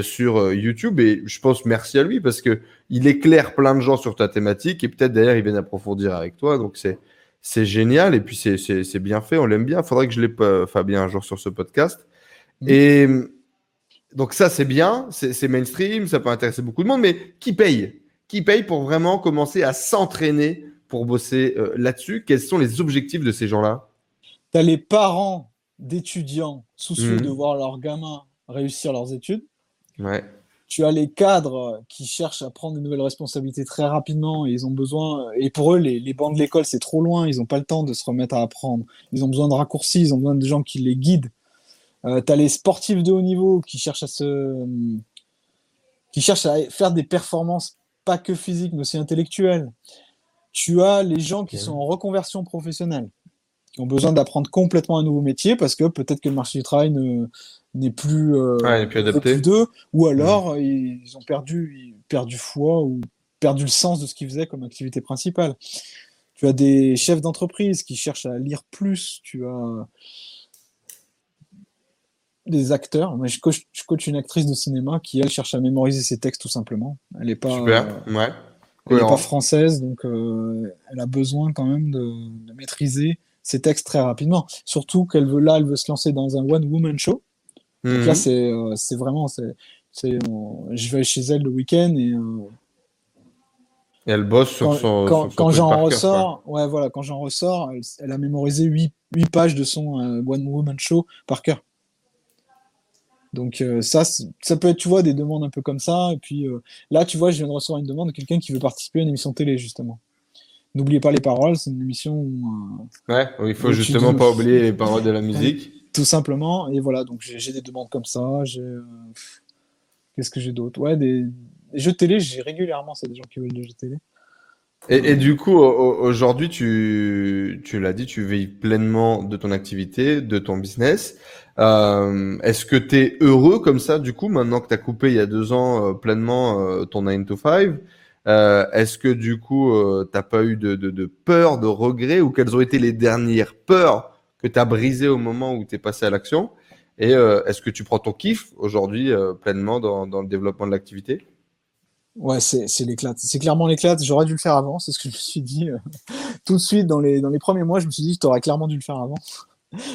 sur YouTube. Et je pense merci à lui parce que il éclaire plein de gens sur ta thématique et peut-être d'ailleurs il vient approfondir avec toi. Donc c'est c'est génial et puis c'est bien fait, on l'aime bien. Il faudrait que je l'ai Fabien un jour sur ce podcast. Et donc ça c'est bien, c'est mainstream, ça peut intéresser beaucoup de monde, mais qui paye? Qui paye pour vraiment commencer à s'entraîner pour bosser euh, là-dessus? Quels sont les objectifs de ces gens-là? Tu as les parents d'étudiants soucieux mhm. de voir leurs gamins réussir leurs études. Ouais. Tu as les cadres qui cherchent à prendre de nouvelles responsabilités très rapidement et ils ont besoin. Et pour eux, les, les bancs de l'école, c'est trop loin. Ils n'ont pas le temps de se remettre à apprendre. Ils ont besoin de raccourcis. Ils ont besoin de gens qui les guident. Euh, tu as les sportifs de haut niveau qui cherchent à se. qui cherchent à faire des performances pas que physiques, mais aussi intellectuelles. Tu as les gens qui sont en reconversion professionnelle, qui ont besoin d'apprendre complètement un nouveau métier parce que peut-être que le marché du travail n'est plus, euh, adapté d'eux, ou alors ils ont perdu, perdu foi ou perdu le sens de ce qu'ils faisaient comme activité principale. Tu as des chefs d'entreprise qui cherchent à lire plus. Tu as des acteurs. Moi, je coach, une actrice de cinéma qui, elle, cherche à mémoriser ses textes tout simplement. Elle est pas. Super, ouais. Elle n'est pas française, donc euh, elle a besoin quand même de, maîtriser ses textes très rapidement. Surtout qu'elle veut là, elle veut se lancer dans un one-woman show. Donc là, mhm. euh, c'est vraiment, c'est, je vais chez elle le week-end et, euh, et elle bosse sur quand, son. Quand, quand j'en ressors, ouais, voilà, quand j'en ressors, elle, a mémorisé 8, 8 pages de son one woman show par cœur. Donc euh, ça, ça peut être, tu vois, des demandes un peu comme ça. Et puis euh, là, tu vois, je viens de recevoir une demande de quelqu'un qui veut participer à une émission télé, justement. N'oubliez pas les paroles, c'est une émission où, euh, Ouais, il faut justement pas oublier les paroles de la musique. Tout simplement. Et voilà, donc j'ai des demandes comme ça. Qu'est-ce que j'ai d'autre? Ouais, des... jeux télé, j'ai régulièrement, c'est des gens qui veulent des jeux télé. Et, du coup, aujourd'hui, tu, tu l'as dit, tu veilles pleinement de ton activité, de ton business. Euh, Est-ce que tu es heureux comme ça, du coup, maintenant que tu as coupé il y a deux ans euh, pleinement euh, ton 9 to 5 euh, Est-ce que du coup, t'as pas eu de, de, de, peur, de regret ou quelles ont été les dernières peurs que tu as brisées au moment où tu es passé à l'action Et est-ce que tu prends ton kiff aujourd'hui pleinement dans, le développement de l'activité? Ouais, c'est l'éclate. C'est clairement l'éclate. J'aurais dû le faire avant, c'est ce que je me suis dit. tout de suite, dans les, dans les premiers mois, je me suis dit, tu aurais clairement dû le faire avant.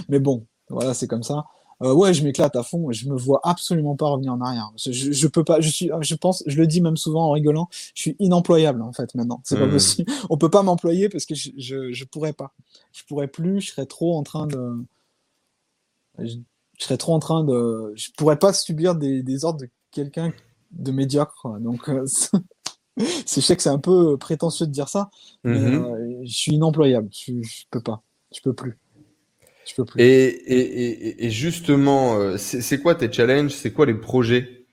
Mais bon, voilà, c'est comme ça. Euh, ouais, je m'éclate à fond. Je me vois absolument pas revenir en arrière. Je, je, peux pas. Je suis. Je pense. Je le dis même souvent en rigolant. Je suis inemployable en fait maintenant. C'est pas hmm. possible. On peut pas m'employer parce que je, je, je pourrais pas. Je pourrais plus. Je serais trop en train de. Je, serais trop en train de. Je pourrais pas subir des, des ordres de quelqu'un de médiocre. Donc, euh, je sais que c'est un peu prétentieux de dire ça, mais hmm. euh, je suis inemployable. Je, je peux pas. Je peux plus. Je peux plus. Et, et, et, justement, euh, c'est quoi tes challenges? C'est quoi les projets?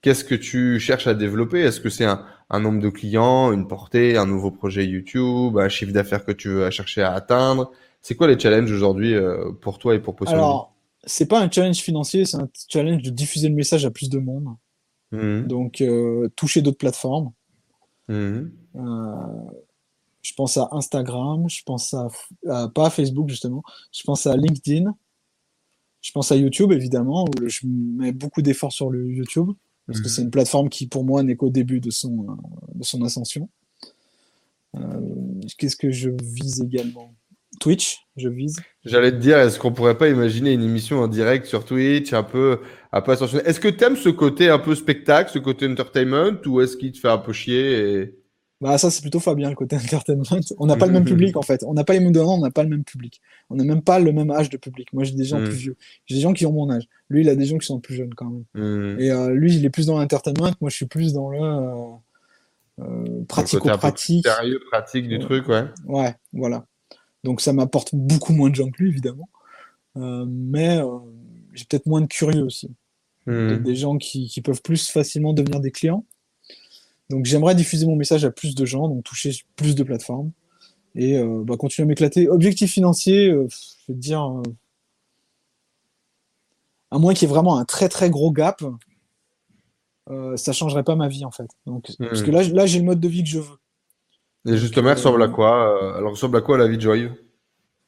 Qu'est-ce que tu cherches à développer? Est-ce que c'est un, un nombre de clients, une portée, un nouveau projet YouTube, un chiffre d'affaires que tu veux chercher à atteindre? C'est quoi les challenges aujourd'hui euh, pour toi et pour Potion Alors, c'est pas un challenge financier, c'est un challenge de diffuser le message à plus de monde. Mhm. Donc, euh, toucher d'autres plateformes. Euh, je pense à Instagram, je pense à, à- pas à Facebook justement, je pense à LinkedIn, je pense à YouTube évidemment, où je mets beaucoup d'efforts sur le YouTube, parce que Mhm. c'est une plateforme qui pour moi n'est qu'au début de son, euh, de son ascension. Euh, Qu'est-ce que je vise également? Twitch, je vise. J'allais te dire, est-ce qu'on pourrait pas imaginer une émission en direct sur Twitch, un peu, un peu ascensionné Est-ce que t'aimes ce côté un peu spectacle, ce côté entertainment, ou est-ce qu'il te fait un peu chier et... Bah ça c'est plutôt Fabien le côté entertainment. On n'a pas le même public en fait. On n'a pas les mêmes donnants, on n'a pas le même public. On n'a même pas le même âge de public. Moi j'ai des gens Mm. plus vieux. J'ai des gens qui ont mon âge. Lui il a des gens qui sont plus jeunes quand même. Mhm. Et euh, lui il est plus dans l'entertainment. Moi je suis plus dans le euh, euh, pratico-pratique. Sérieux, pratique du truc, ouais. Ouais, voilà. Donc ça m'apporte beaucoup moins de gens que lui évidemment. Mais j'ai peut-être moins de curieux aussi. Peut-être des gens qui, qui peuvent plus facilement devenir des clients. Donc j'aimerais diffuser mon message à plus de gens, donc toucher plus de plateformes et euh, bah, continuer à m'éclater. Objectif financier, euh, je vais te dire, euh, à moins qu'il y ait vraiment un très très gros gap, ça changerait pas ma vie en fait. Donc. Parce que là, là j'ai le mode de vie que je veux. Et justement, elle ressemble à quoi? Elle ressemble à quoi la vie de Joyeux?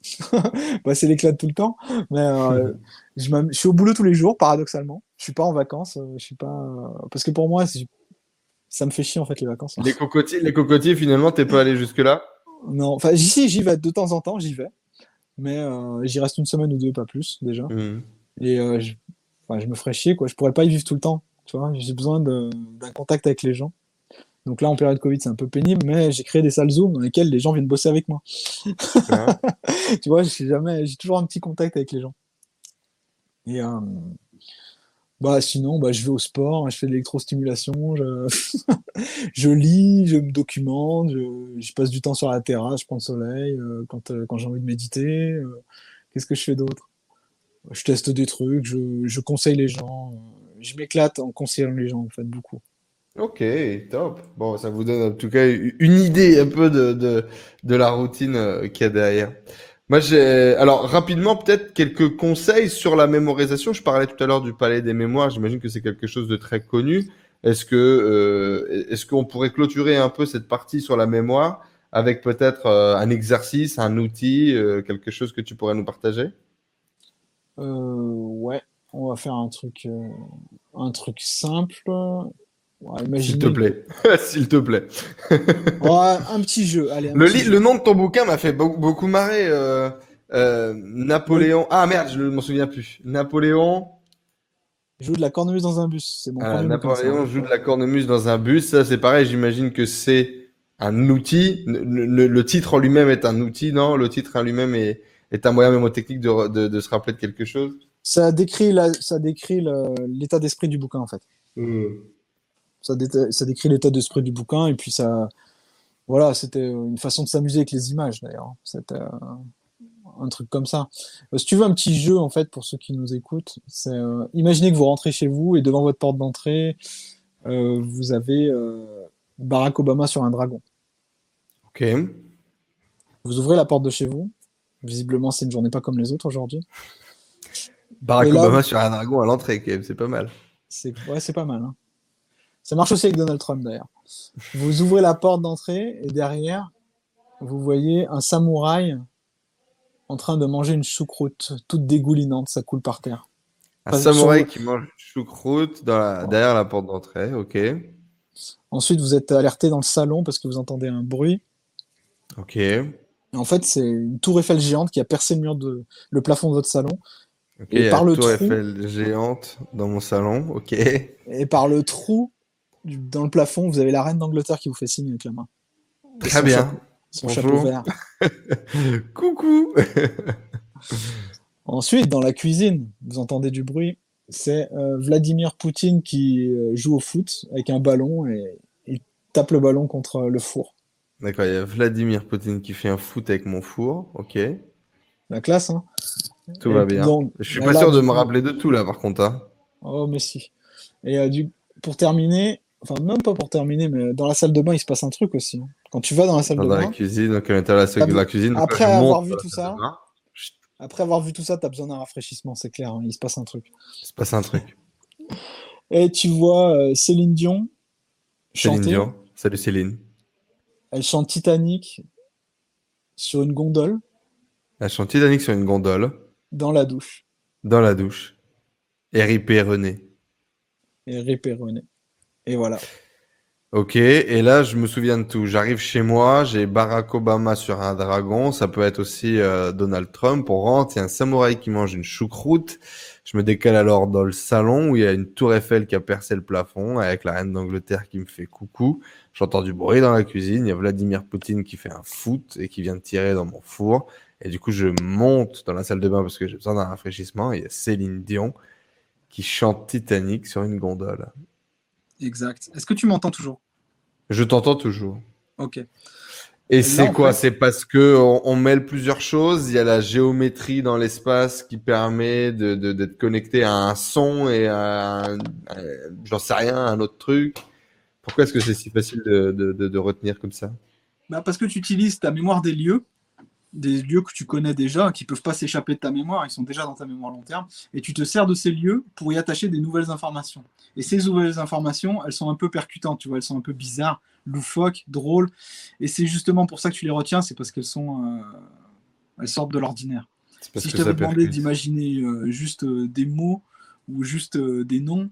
Bah, c'est l'éclat tout le temps, mais euh, je, suis au boulot tous les jours, paradoxalement. Je suis pas en vacances, je suis pas parce que pour moi, ça me fait chier en fait les vacances. Les cocotiers, les cocotiers, finalement, t'es pas allé jusque-là? Non, enfin, j'y j'y vais de temps en temps, j'y vais. Mais euh, j'y reste une semaine ou deux, pas plus, déjà. Mhm. Et euh, je, enfin, je me ferais chier, quoi. Je pourrais pas y vivre tout le temps. Tu vois, j'ai besoin d'un contact avec les gens. Donc là, en période Covid, c'est un peu pénible, mais j'ai créé des salles Zoom dans lesquelles les gens viennent bosser avec moi. Tu vois, j'ai jamais, j'ai toujours un petit contact avec les gens. Et euh, bah sinon, bah je vais au sport, je fais de l'électrostimulation, je, je lis, je me documente, je, passe du temps sur la terrasse, je prends le soleil euh, quand, euh, quand j'ai envie de méditer. euh, Qu'est-ce que je fais d'autre? Je teste des trucs, je, je conseille les gens, je m'éclate en conseillant les gens, en fait, beaucoup. Ok, top. Bon, ça vous donne en tout cas une idée un peu de, de, de la routine qu'il y a derrière. Moi, j'ai, alors, rapidement, peut-être quelques conseils sur la mémorisation. Je parlais tout à l'heure du palais des mémoires. J'imagine que c'est quelque chose de très connu. Est-ce que, euh, est-ce qu'on pourrait clôturer un peu cette partie sur la mémoire avec peut-être euh, un exercice, un outil, euh, quelque chose que tu pourrais nous partager? Euh, ouais, on va faire un truc, euh, un truc simple. Ouais, S'il te plaît. S'il te plaît. Ouais, un petit jeu. Allez, un Le, petit li- jeu. le nom de ton bouquin m'a fait beaucoup, beaucoup marrer. euh, euh, Napoléon. Ah merde, je ne m'en souviens plus. Napoléon. Joue de la cornemuse dans un bus. C'est mon Ah. Napoléon joue de la cornemuse dans un bus. Ça, c'est pareil. J'imagine que c'est un outil. Le, le- le titre en lui-même est un outil, non? Le titre en lui-même est, est un moyen mémotechnique de, de, de se rappeler de quelque chose? Ça décrit l'état d'esprit du bouquin en fait. Hmm. Ça, dé- ça décrit l'état d'esprit du bouquin et puis ça, voilà, c'était une façon de s'amuser avec les images d'ailleurs. C'était euh, un truc comme ça. Euh, si tu veux un petit jeu en fait pour ceux qui nous écoutent, c'est euh, imaginez que vous rentrez chez vous et devant votre porte d'entrée, vous avez Barack Obama sur un dragon. Ok. Vous ouvrez la porte de chez vous. Visiblement, c'est une journée pas comme les autres aujourd'hui. Barack là- Obama sur un dragon à l'entrée. C'est pas mal. C'est ouais, c'est pas mal. hein. Ça marche aussi avec Donald Trump d'ailleurs. Vous ouvrez la porte d'entrée et derrière, vous voyez un samouraï en train de manger une choucroute toute dégoulinante, ça coule par terre. Un Pas- samouraï qui mange choucroute dans la- derrière la porte d'entrée. Ok. Ensuite, vous êtes alerté dans le salon parce que vous entendez un bruit. Ok. En fait, c'est une tour Eiffel géante qui a percé le mur de le plafond de votre salon. Et par le tour trou- Eiffel géante dans mon salon. Ok. Et par le trou dans le plafond, vous avez la reine d'Angleterre qui vous fait signe avec la main. Très son bien. chapeau- Son chapeau Bonjour. vert. Coucou. Ensuite, dans la cuisine, vous entendez du bruit. C'est euh, Vladimir Poutine qui euh, joue au foot avec un ballon et il tape le ballon contre le four. D'accord, il y a Vladimir Poutine qui fait un foot avec mon four. Ok. La classe, hein Tout Et va bien. donc, Je suis bah pas là, sûr de me rappeler de tout là, par contre. hein. Oh, mais si. Et euh, du... pour terminer, enfin, même pas pour terminer, mais dans la salle de bain, il se passe un truc aussi. hein. Quand tu vas dans la salle Dans de la bain, cuisine, donc à l'intérieur de la, T'as de la cuisine. après avoir vu dans tout ça, après avoir vu tout ça, tu as besoin d'un rafraîchissement, c'est clair. hein, il se passe un truc. Il se passe un truc. Et tu vois euh, Céline Dion Céline. Dion. Salut Céline. Elle chante Titanic sur une gondole Elle chante Titanic sur une gondole, dans la douche. dans la douche. RIP René. Rip René. Et voilà. Ok, et là, je me souviens de tout. J'arrive chez moi, j'ai Barack Obama sur un dragon, ça peut être aussi euh, Donald Trump. On rentre, il y a un samouraï qui mange une choucroute. Je me décale alors dans le salon où il y a une tour Eiffel qui a percé le plafond avec la reine d'Angleterre qui me fait coucou. J'entends du bruit dans la cuisine, il y a Vladimir Poutine qui fait un foot et qui vient tirer dans mon four. Et du coup, je monte dans la salle de bain parce que j'ai besoin d'un rafraîchissement. Il y a Céline Dion qui chante Titanic sur une gondole. Exact. Est-ce que tu m'entends toujours? Je t'entends toujours. Ok. Et c'est quoi? fait- C'est parce que on, on mêle plusieurs choses. Il y a la géométrie dans l'espace qui permet de, d'être connecté à un son et à, j'en sais rien, un autre truc. Pourquoi est-ce que c'est si facile de, de, de, de retenir comme ça? Bah, parce que tu utilises ta mémoire des lieux, des lieux que tu connais déjà, qui peuvent pas s'échapper de ta mémoire, ils sont déjà dans ta mémoire long terme, et tu te sers de ces lieux pour y attacher des nouvelles informations. Et ces nouvelles informations, elles sont un peu percutantes, tu vois, elles sont un peu bizarres, loufoques, drôles, et c'est justement pour ça que tu les retiens, c'est parce qu'elles sont, euh, elles sortent de l'ordinaire. Si je t'avais demandé d'imaginer euh, juste euh, des mots ou juste des noms,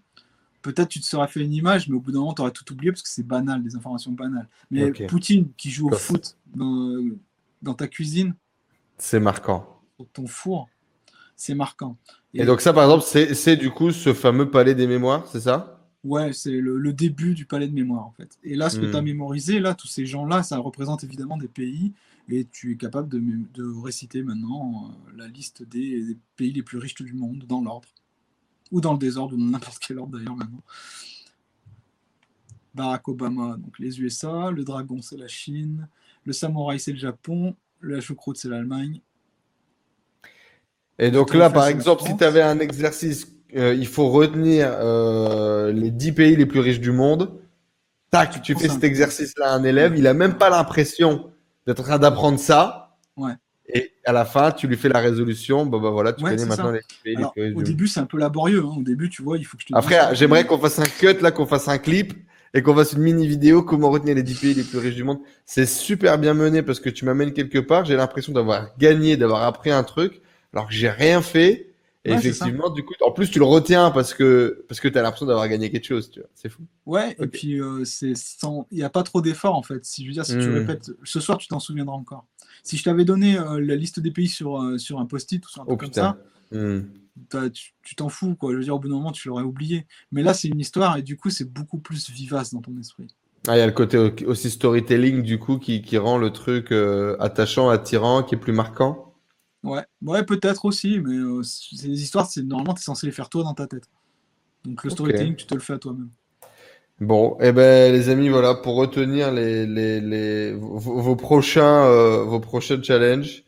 peut-être tu te serais fait une image, mais au bout d'un moment, tu aurais tout oublié parce que c'est banal, des informations banales. Mais. Poutine qui joue au Parfait. foot dans, dans ta cuisine, C'est marquant. sur ton four, c'est marquant. Et donc ça, par exemple, c'est, du coup ce fameux palais des mémoires, c'est ça? Ouais, c'est le, le début du palais de mémoire en fait. Et là, ce que Hmm. tu as mémorisé, là, tous ces gens-là, ça représente évidemment des pays et tu es capable de réciter maintenant euh, la liste des, des pays les plus riches du monde dans l'ordre. Ou dans le désordre, ou dans n'importe quel ordre d'ailleurs maintenant. Barack Obama, donc les USA, le dragon c'est la Chine, le samouraï c'est le Japon, la choucroute c'est l'Allemagne. Et donc là, par exemple, si tu avais un exercice, euh, il faut retenir euh, les 10 pays les plus riches du monde. Tac, tu fais cet exercice-là à un élève, il a même pas l'impression d'être en train d'apprendre ça. Ouais. Et à la fin, tu lui fais la résolution. Bon, bah voilà, tu Ouais, connais maintenant ça. les 10 pays Alors, les plus riches au du début, c'est un peu laborieux. hein. Au début, tu vois, il faut que je te Après, j'aimerais qu'on fasse un cut là, qu'on fasse un clip et qu'on fasse une mini vidéo comment retenir les 10 pays les plus riches du monde. C'est super bien mené parce que tu m'amènes quelque part. J'ai l'impression d'avoir gagné, d'avoir appris un truc alors que j'ai rien fait. Et Ouais, effectivement, du coup, en plus, tu le retiens parce que, parce que tu as l'impression d'avoir gagné quelque chose, tu vois. C'est fou. Ouais, et puis euh, c'est sans, il n'y a pas trop d'efforts en fait. Si je veux dire, si tu Hmm. répètes, ce soir tu t'en souviendras encore. Si je t'avais donné euh, la liste des pays sur, euh, sur un post-it ou sur un Oh truc comme putain. ça, Hmm. Tu t'en fous quoi. Je veux dire, au bout d'un moment, tu l'aurais oublié. Mais là, c'est une histoire et du coup, c'est beaucoup plus vivace dans ton esprit. Ah, il y a le côté au- aussi storytelling, du coup, qui, qui rend le truc euh, attachant, attirant, qui est plus marquant. Ouais, ouais, peut-être aussi, mais euh, ces histoires, c'est normalement, tu es censé les faire toi dans ta tête. Donc le storytelling, tu te le fais à toi-même. Bon, eh ben les amis, voilà pour retenir les, les, les vos, prochains euh, vos prochains challenges.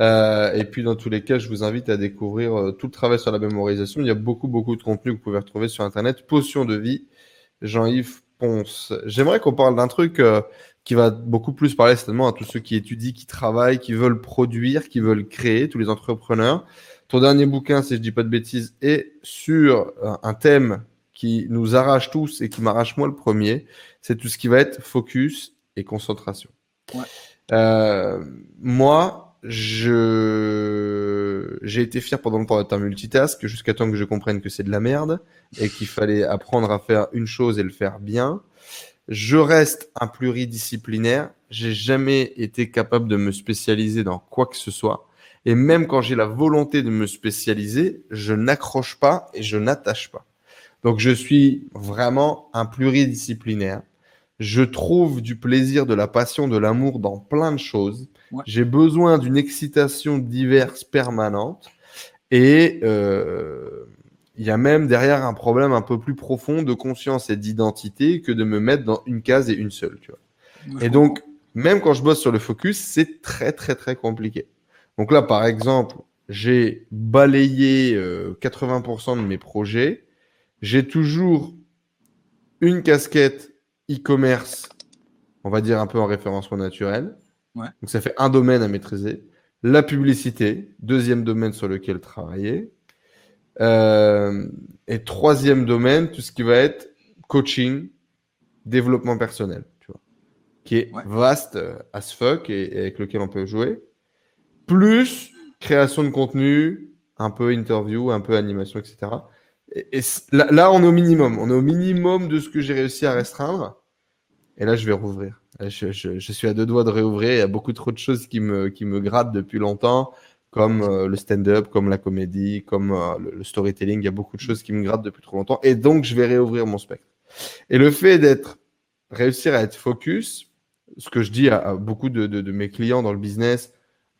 Euh, et puis dans tous les cas, je vous invite à découvrir euh, tout le travail sur la mémorisation. Il y a beaucoup beaucoup de contenu que vous pouvez retrouver sur internet. Potion de vie, Jean-Yves Ponce. J'aimerais qu'on parle d'un truc euh, qui va beaucoup plus parler certainement à tous ceux qui étudient, qui travaillent, qui veulent produire, qui veulent créer, tous les entrepreneurs. Ton dernier bouquin, si je dis pas de bêtises, est sur euh, un thème qui nous arrache tous et qui m'arrache moi le premier, c'est tout ce qui va être focus et concentration. Ouais. Euh, moi, je j'ai été fier pendant longtemps d'être un multitask jusqu'à temps que je comprenne que c'est de la merde et qu'il fallait apprendre à faire une chose et le faire bien. Je reste un pluridisciplinaire. J'ai jamais été capable de me spécialiser dans quoi que ce soit. Et même quand j'ai la volonté de me spécialiser, je n'accroche pas et je n'attache pas. Donc je suis vraiment un pluridisciplinaire. Je trouve du plaisir, de la passion, de l'amour dans plein de choses. Ouais. J'ai besoin d'une excitation diverse permanente. Et euh, il y a même derrière un problème un peu plus profond de conscience et d'identité que de me mettre dans une case et une seule. Tu vois. Et donc, même quand je bosse sur le focus, c'est très, très, très compliqué. Donc là, par exemple, j'ai balayé 80% euh, de mes projets. J'ai toujours une casquette e-commerce, on va dire un peu en référencement naturel. Donc ça fait un domaine à maîtriser. La publicité, deuxième domaine sur lequel travailler. Euh, et troisième domaine, tout ce qui va être coaching, développement personnel, tu vois, qui est vaste euh, as fuck et, avec lequel on peut jouer. Plus création de contenu, un peu interview, un peu animation, etc. Et, là, on est au minimum. On est au minimum de ce que j'ai réussi à restreindre. Et là, je vais rouvrir. Je, suis à deux doigts de réouvrir. Il y a beaucoup trop de choses qui me, qui me grattent depuis longtemps, comme euh, le stand-up, comme la comédie, comme euh, le, storytelling. Il y a beaucoup de choses qui me grattent depuis trop longtemps. Et donc, je vais réouvrir mon spectre. Et le fait d'être, réussir à être focus, ce que je dis à, beaucoup de, de, mes clients dans le business,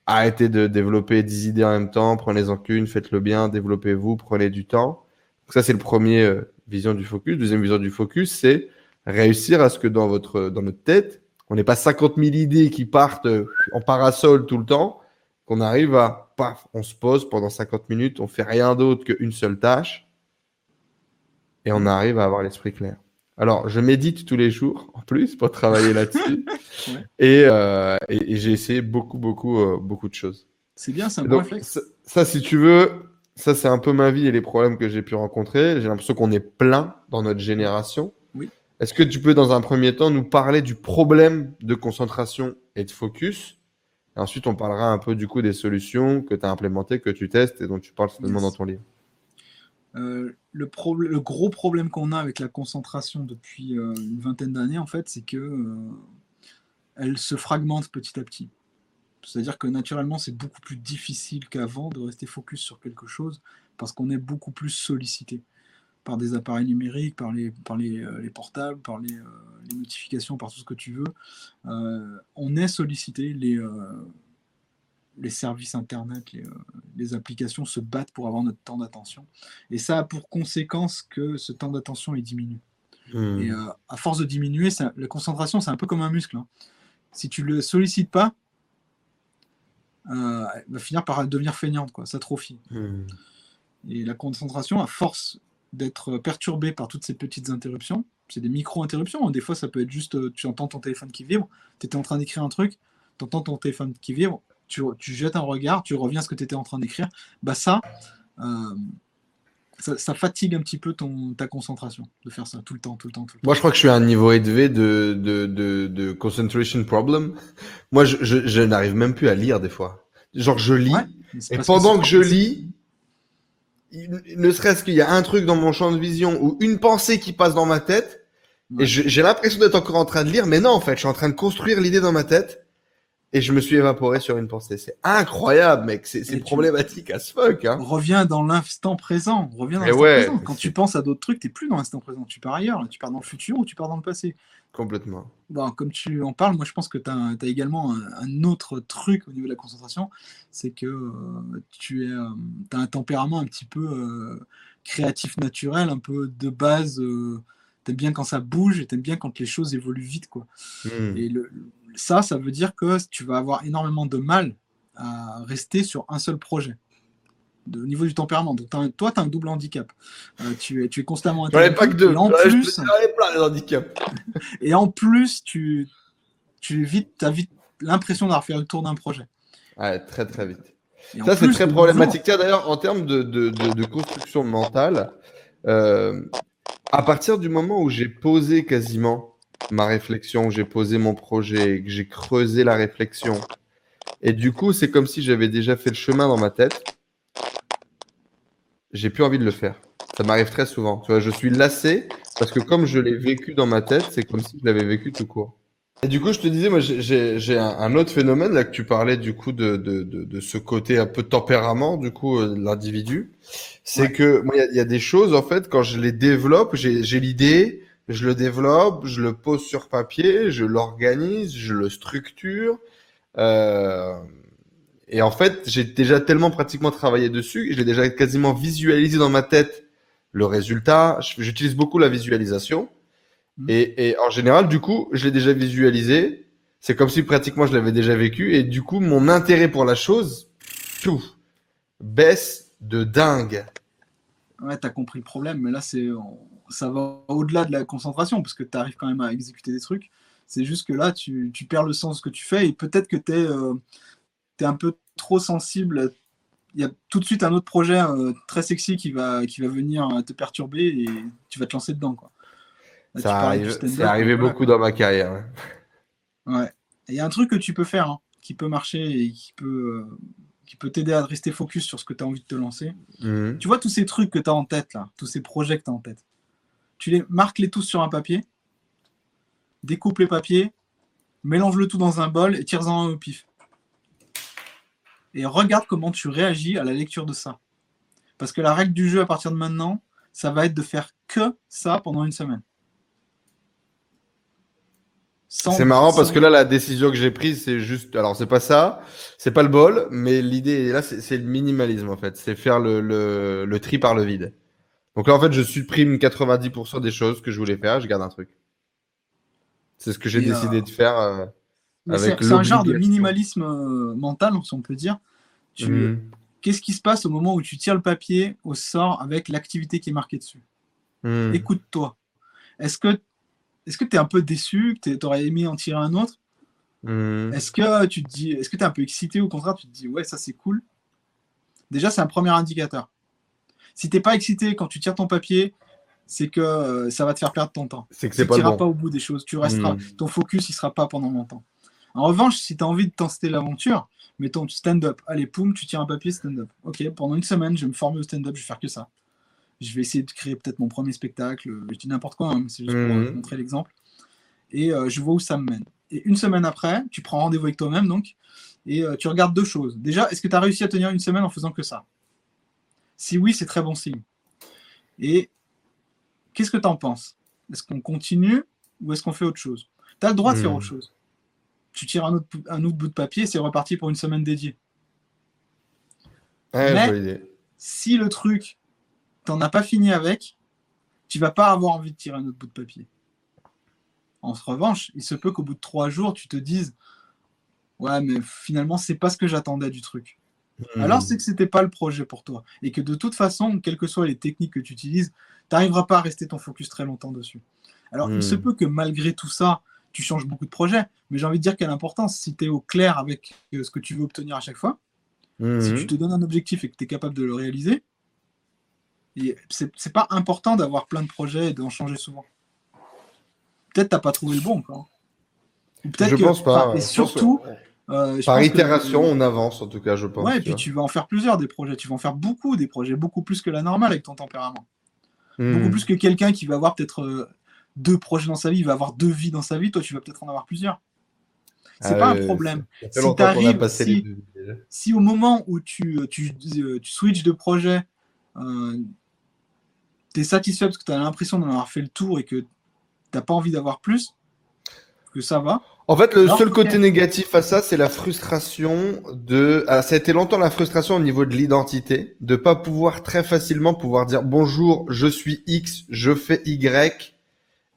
arrêtez de développer 10 idées en même temps, prenez-en qu'une, faites-le bien, développez-vous, prenez du temps. Donc ça, c'est le premier euh, vision du focus. Deuxième vision du focus, c'est réussir à ce que dans votre, dans notre tête, on n'ait pas 50 000 idées qui partent euh, en parasol tout le temps, qu'on arrive à, paf, on se pose pendant 50 minutes, on fait rien d'autre qu'une seule tâche, et on arrive à avoir l'esprit clair. Alors, je médite tous les jours, en plus, pour travailler là-dessus. Euh, et, j'ai essayé beaucoup, beaucoup, euh, beaucoup de choses. C'est bien, c'est un bon réflexe. Ça, si tu veux, ça, c'est un peu ma vie et les problèmes que j'ai pu rencontrer. J'ai l'impression qu'on est plein dans notre génération. Oui. Est-ce que tu peux, dans un premier temps, nous parler du problème de concentration et de focus? Et ensuite, on parlera un peu du coup des solutions que tu as implémentées, que tu testes et dont tu parles certainement dans ton livre. Euh, le, le, gros problème qu'on a avec la concentration depuis euh, une vingtaine d'années, en fait, c'est que euh, elle se fragmente petit à petit. C'est-à-dire que naturellement, c'est beaucoup plus difficile qu'avant de rester focus sur quelque chose parce qu'on est beaucoup plus sollicité par des appareils numériques, par les, par les, portables, par les, notifications, par tout ce que tu veux. on est sollicité. Les, les services Internet, euh, les, applications se battent pour avoir notre temps d'attention. Et ça a pour conséquence que ce temps d'attention est diminué. Hmm. Et euh, à force de diminuer, la concentration, c'est un peu comme un muscle. Hein. Si tu le sollicites pas, euh, elle va finir par devenir feignante, quoi, s'atrophie. Hmm. Et la concentration, à force d'être perturbée par toutes ces petites interruptions, c'est des micro-interruptions. Hein. Des fois, ça peut être juste, tu entends ton téléphone qui vibre, tu étais en train d'écrire un truc, tu entends ton téléphone qui vibre, tu, jettes un regard, tu reviens à ce que tu étais en train d'écrire, bah ça, euh, ça, fatigue un petit peu ton, ta concentration de faire ça tout le temps, tout le temps. Tout le temps. Moi, je crois que je suis à un niveau élevé de, de, de, de concentration problem. Moi, je, je, n'arrive même plus à lire des fois. Genre, je lis, et pendant que, je lis, ne serait-ce qu'il y a un truc dans mon champ de vision ou une pensée qui passe dans ma tête, et j'ai l'impression d'être encore en train de lire, mais non, en fait, je suis en train de construire l'idée dans ma tête et je me suis évaporé sur une pensée. C'est incroyable, mec. C'est problématique à ce fuck. Hein. Reviens dans l'instant présent. Reviens dans l'instant présent. Quand tu penses à d'autres trucs, tu n'es plus dans l'instant présent. Tu pars ailleurs. Tu pars dans le futur ou tu pars dans le passé. Complètement. Bon, comme tu en parles, moi je pense que tu as, également un, autre truc au niveau de la concentration. C'est que euh, tu es, euh, as un tempérament un petit peu euh, créatif naturel, un peu de base. tu aimes bien quand ça bouge et tu aimes bien quand les choses évoluent vite. Quoi. Hmm. Et le, ça, ça veut dire que tu vas avoir énormément de mal à rester sur un seul projet. au niveau du tempérament. Donc, toi, tu as un double handicap. Euh, tu, es, tu es constamment J'en pas que deux. En plus, plein de handicaps. et en plus, tu, tu as vite l'impression d'avoir fait le tour d'un projet. Ouais, très très vite. ça, c'est très problématique. D'ailleurs, en termes de, de, de, construction mentale, euh, à partir du moment où j'ai posé quasiment ma réflexion, j'ai posé mon projet, que j'ai creusé la réflexion. Et du coup, c'est comme si j'avais déjà fait le chemin dans ma tête. J'ai plus envie de le faire. Ça m'arrive très souvent. Tu vois, je suis lassé parce que comme je l'ai vécu dans ma tête, c'est comme si je l'avais vécu tout court. Et du coup, je te disais, moi, j'ai un, autre phénomène là que tu parlais du coup de, de, de, ce côté un peu tempérament du coup euh, de l'individu. C'est que moi, il y, a des choses en fait quand je les développe, j'ai l'idée, je le développe, je le pose sur papier, je l'organise, je le structure. Euh, et en fait, j'ai déjà tellement pratiquement travaillé dessus, j'ai déjà quasiment visualisé dans ma tête le résultat. J'utilise beaucoup la visualisation. Mmh. Et, et, en général, du coup, je l'ai déjà visualisé. C'est comme si pratiquement je l'avais déjà vécu. Et du coup, mon intérêt pour la chose, tout, baisse de dingue. Ouais, t'as compris le problème, mais là, c'est, ça va au-delà de la concentration, parce que tu arrives quand même à exécuter des trucs. C'est juste que là, tu, tu, perds le sens de ce que tu fais, et peut-être que tu es, euh, un peu trop sensible. Il y a tout de suite un autre projet euh, très sexy qui va, qui va venir te perturber, et tu vas te lancer dedans. Quoi. ça arrive, c'est arrivé beaucoup dans ma carrière. Ouais. Il y a un truc que tu peux faire, hein, qui peut marcher et qui peut, euh, qui peut t'aider à rester focus sur ce que tu as envie de te lancer. Mhm. Tu vois tous ces trucs que tu as en tête, là, tous ces projets que tu as en tête. Tu les marques les tous sur un papier, découpe les papiers, mélange le tout dans un bol et tire-en un au pif. Et regarde comment tu réagis à la lecture de ça. Parce que la règle du jeu à partir de maintenant, ça va être de faire que ça pendant une semaine. C'est marrant parce que là, la décision que j'ai prise, c'est juste. Alors, c'est pas ça, c'est pas le bol, mais l'idée là, c'est le minimalisme en fait. C'est faire le, le, le, tri par le vide. Donc là, en fait, je supprime 90% des choses que je voulais faire, je garde un truc. C'est ce que j'ai décidé euh, de faire. Euh, c'est un genre de minimalisme euh, mental, si on peut dire. Mmh. Qu'est-ce qui se passe au moment où tu tires le papier au sort avec l'activité qui est marquée dessus? Mmh. Écoute-toi. Est-ce que est-ce que tu es un peu déçu, que tu aurais aimé en tirer un autre? Hmm. Est-ce que tu te dis, est-ce que tu es un peu excité ou au contraire tu te dis ouais ça c'est cool? Déjà c'est un premier indicateur. Si t'es pas excité quand tu tires ton papier, c'est que euh, ça va te faire perdre ton temps. C'est que c'est pas, bon. pas au bout des choses. Tu resteras, hmm. ton focus il sera pas pendant longtemps. En revanche, si tu as envie de tenter l'aventure, mettons stand-up. Allez, poum, tu tires un papier stand-up. Ok, pendant une semaine, je vais me former au stand-up, je vais faire que ça je vais essayer de créer peut-être mon premier spectacle, je dis n'importe quoi, hein, c'est juste pour mhm. montrer l'exemple. Et euh, je vois où ça me mène. Et une semaine après, tu prends rendez-vous avec toi-même, donc, et euh, tu regardes deux choses. Déjà, est-ce que tu as réussi à tenir une semaine en faisant que ça? Si oui, c'est très bon signe. Et qu'est-ce que tu en penses? Est-ce qu'on continue ou est-ce qu'on fait autre chose? Tu as le droit de faire mhm. autre chose. Tu tires un autre, un autre bout de papier, c'est reparti pour une semaine dédiée. Mais si le truc t'en as pas fini avec, tu vas pas avoir envie de tirer un autre bout de papier. En revanche, il se peut qu'au bout de trois jours, tu te dises Ouais, mais finalement, c'est pas ce que j'attendais du truc. Hmm. Alors, c'est que c'était pas le projet pour toi. Et que de toute façon, quelles que soient les techniques que tu utilises, tu n'arriveras pas à rester ton focus très longtemps dessus. Alors, il se hmm. peut que malgré tout ça, tu changes beaucoup de projets. Mais j'ai envie de dire quelle importance, si tu es au clair avec euh, ce que tu veux obtenir à chaque fois, si hmm. tu te donnes un objectif et que tu es capable de le réaliser, c'est pas important d'avoir plein de projets et d'en changer souvent. Peut-être t'as pas trouvé le bon encore. Je pense pas. et surtout, euh, par itération, on avance en tout cas, je pense. Ouais, et puis tu vas en faire plusieurs des projets. Tu vas en faire beaucoup des projets, beaucoup plus que la normale avec ton tempérament. Hmm. Beaucoup plus que quelqu'un qui va avoir peut-être euh, deux projets dans sa vie, il va avoir deux vies dans sa vie. Toi, tu vas peut-être en avoir plusieurs. C'est ah pas un problème. Si, arrives, si, si, au moment où tu, tu, tu, tu switches de projet, euh, tu es satisfait parce que tu as l'impression d'en avoir fait le tour et que tu n'as pas envie d'avoir plus, que ça va. En fait, le seul côté négatif à ça, c'est la frustration de. Ah, ça a été longtemps la frustration au niveau de l'identité, de pas pouvoir très facilement pouvoir dire bonjour, je suis X, je fais Y,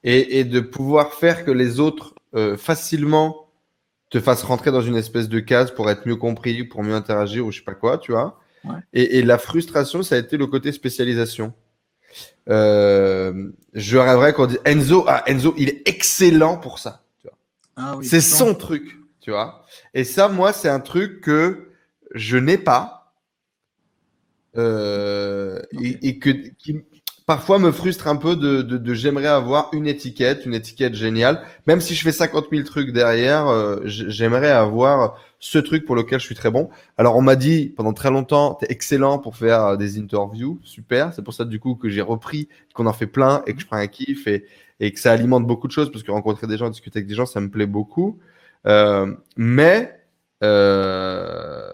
et, et de pouvoir faire que les autres euh, facilement te fassent rentrer dans une espèce de case pour être mieux compris, pour mieux interagir ou je sais pas quoi, tu vois. Et, et, la frustration, ça a été le côté spécialisation. Euh, je rêverais qu'on dise Enzo, ah, Enzo, il est excellent pour ça. Ah c'est son truc, tu vois. Et ça, moi, c'est un truc que je n'ai pas. Euh, et, que qui parfois me frustre un peu de, de, de j'aimerais avoir une étiquette, une étiquette géniale. Même si je fais 50 000 trucs derrière, euh, j'aimerais avoir ce truc pour lequel je suis très bon. Alors on m'a dit pendant très longtemps, t'es excellent pour faire des interviews, super. C'est pour ça du coup que j'ai repris, qu'on en fait plein et que je prends un kiff et, et que ça alimente beaucoup de choses parce que rencontrer des gens, discuter avec des gens, ça me plaît beaucoup. Euh, mais euh,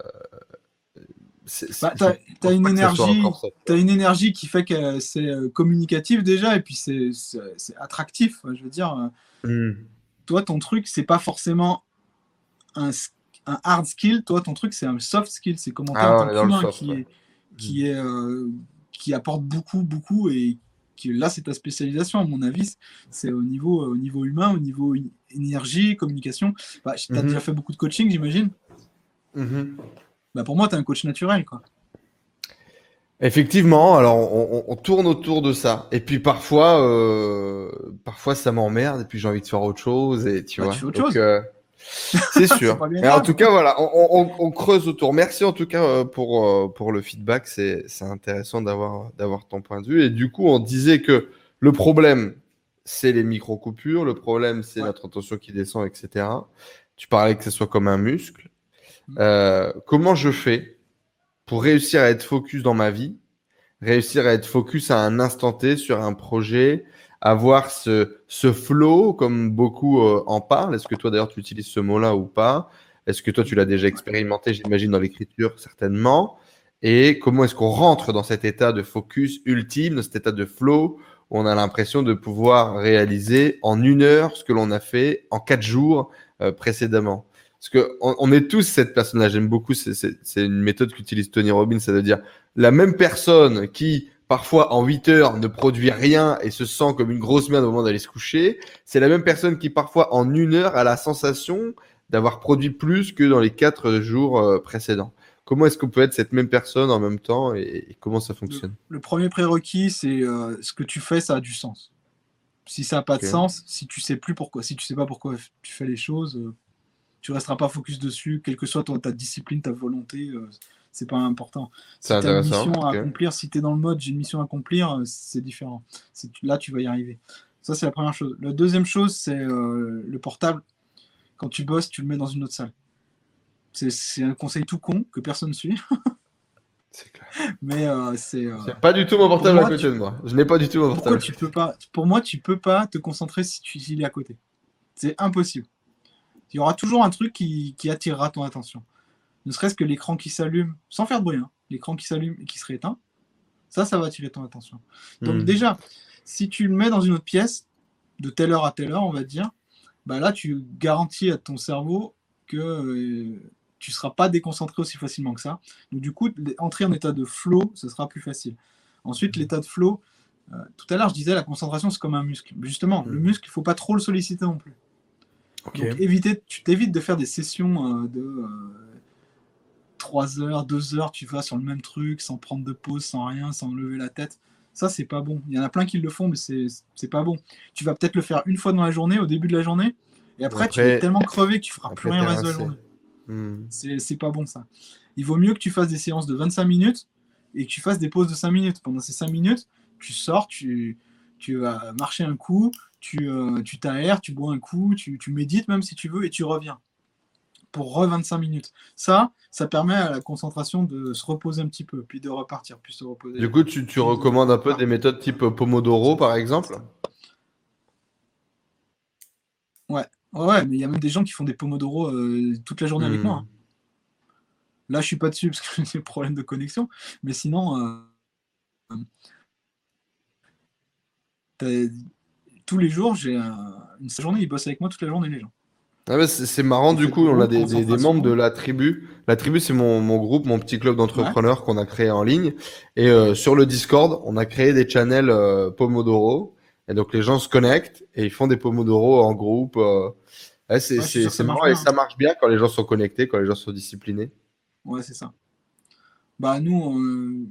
bah, t'as une énergie, as une énergie qui fait que c'est euh, communicatif déjà et puis c'est attractif. Je veux dire, hmm. toi ton truc c'est pas forcément un, un hard skill, toi, ton truc, c'est un soft skill. C'est comment ah, humain qui, est, qui, est, euh, qui apporte beaucoup, beaucoup. Et qui, là, c'est ta spécialisation, à mon avis. C'est au niveau, au niveau humain, au niveau énergie, communication. Bah, tu as mhm. déjà fait beaucoup de coaching, j'imagine mhm. bah, Pour moi, tu es un coach naturel. Quoi. Effectivement, alors on, on, tourne autour de ça. Et puis parfois, euh, parfois ça m'emmerde et puis j'ai envie de faire autre chose et tu Bah, vois. tu fais autre Donc, chose. euh, c'est sûr. Mais en tout cas, voilà, on, on- on creuse autour. Merci en tout cas euh, pour, euh, pour le feedback. C'est, intéressant d'avoir, d'avoir ton point de vue. Et du coup, on disait que le problème, c'est les micro-coupures. Le problème, c'est Ouais. notre attention qui descend, etc. Tu parlais que ce soit comme un muscle. Mm. Euh, comment je fais pour réussir à être focus dans ma vie, réussir à être focus à un instant T sur un projet, avoir ce, ce flow comme beaucoup euh, en parlent. Est-ce que toi d'ailleurs tu utilises ce mot-là ou pas? Est-ce que toi tu l'as déjà expérimenté, j'imagine, dans l'écriture certainement? Et comment est-ce qu'on rentre dans cet état de focus ultime, dans cet état de flow où on a l'impression de pouvoir réaliser en une heure ce que l'on a fait en quatre jours euh, précédemment? Parce que on, est tous cette personne-là. J'aime beaucoup. C'est- une méthode qu'utilise Tony Robbins, c'est de dire la même personne qui parfois en 8 heures ne produit rien et se sent comme une grosse merde au moment d'aller se coucher, c'est la même personne qui parfois en une heure a la sensation d'avoir produit plus que dans les quatre jours euh, précédents. Comment est-ce qu'on peut être cette même personne en même temps et, comment ça fonctionne? Le premier prérequis, c'est euh, ce que tu fais, ça a du sens. Si ça n'a pas de sens, si tu sais plus pourquoi, si tu sais pas pourquoi tu fais les choses, euh, tu resteras pas focus dessus, quelle que soit ton- ta discipline, ta volonté, euh, c'est pas important. Si C'est tu une mission à accomplir, si tu es dans le mode j'ai une mission à accomplir, euh, c'est différent. C'est- Là, tu vas y arriver. Ça, c'est la première chose. La deuxième chose, c'est euh, le portable. Quand tu bosses, tu le mets dans une autre salle. C'est- C'est un conseil tout con que personne ne suit, C'est clair. mais euh, c'est. euh, J'ai pas du tout mon portable moi, à côté tu- de moi. Je n'ai pas du tout mon Pourquoi portable. tu peux pas Pour moi, tu peux pas te concentrer si tu s'il est à côté. C'est impossible. Il y aura toujours un truc qui, qui attirera ton attention. Ne serait-ce que l'écran qui s'allume, sans faire de bruit, hein, l'écran qui s'allume et qui se rééteint, ça, ça va attirer ton attention. Donc Hmm. déjà, si tu le mets dans une autre pièce, de telle heure à telle heure, on va dire, bah là, tu garantis à ton cerveau que euh, tu ne seras pas déconcentré aussi facilement que ça. Donc du coup, entrer en état de flow, ce sera plus facile. Ensuite, l'état de flow, euh, tout à l'heure, je disais, la concentration, c'est comme un muscle. Justement, le Mhm. muscle, il ne faut pas trop le solliciter non plus. Donc éviter, tu t'évites de faire des sessions euh, de 3 heures, 2 heures, tu vas sur le même truc, sans prendre de pause, sans rien, sans lever la tête. Ça, c'est pas bon. Il y en a plein qui le font, mais c'est pas bon. Tu vas peut-être le faire une fois dans la journée, au début de la journée, et après, tu es tellement crevé que tu feras plus rien le reste de la journée. Hmm. C'est pas bon ça. Il vaut mieux que tu fasses des séances de 25 minutes et que tu fasses des pauses de 5 minutes. Pendant ces 5 minutes, tu sors, tu, tu vas marcher un coup, tu euh, tu t'aères, tu bois un coup, tu, tu médites même si tu veux et tu reviens pour re 25 minutes. Ça, ça permet à la concentration de se reposer un petit peu, puis de repartir, puis se reposer. Du coup, tu, tu recommandes un peu des méthodes type Pomodoro, par exemple? Ouais, ouais, mais il y a même des gens qui font des pomodoro euh, toute la journée avec Hmm. moi. hein. Là, je suis pas dessus parce que j'ai des problèmes de connexion, mais sinon, euh, euh, tous les jours, j'ai un- une journée, ils bossent avec moi toute la journée, les gens. Ah c'est marrant, du coup, on a des, des- des membres de la tribu. La tribu, c'est mon, mon groupe, mon petit club d'entrepreneurs qu'on a créé en ligne. Et euh, sur le Discord, on a créé des channels euh, Pomodoro. Et donc, les gens se connectent et ils font des Pomodoro en groupe. euh. Ouais, c'est Ouais, marrant et ça marche bien quand les gens sont connectés, quand les gens sont disciplinés. Ouais, c'est ça. Bah, nous,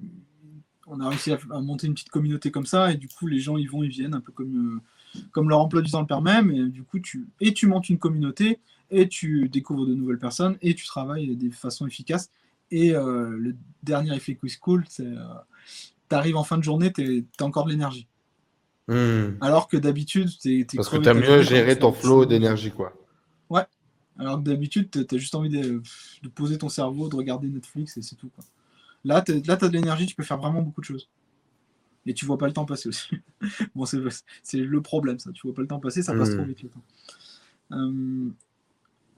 on, a réussi à, à monter une petite communauté comme ça, et du coup, les gens, ils vont, ils viennent, un peu comme, euh, comme leur emploi du temps le permet, mais du coup, tu, et tu montes une communauté, et tu découvres de nouvelles personnes, et tu travailles de façon efficace. Et euh, le dernier effet quiz cool, c'est euh, tu arrives en fin de journée, tu as encore de l'énergie. Hmm. Alors que d'habitude, tu es, Parce que tu as mieux géré ton flow d'énergie, quoi. Alors que d'habitude, tu as juste envie de, de poser ton cerveau, de regarder Netflix, et c'est tout. Quoi. Là, tu as de l'énergie, tu peux faire vraiment beaucoup de choses. Et tu vois pas le temps passer aussi. bon, c'est le problème, ça. Tu vois pas le temps passer, ça passe Mm. trop vite le temps. Euh,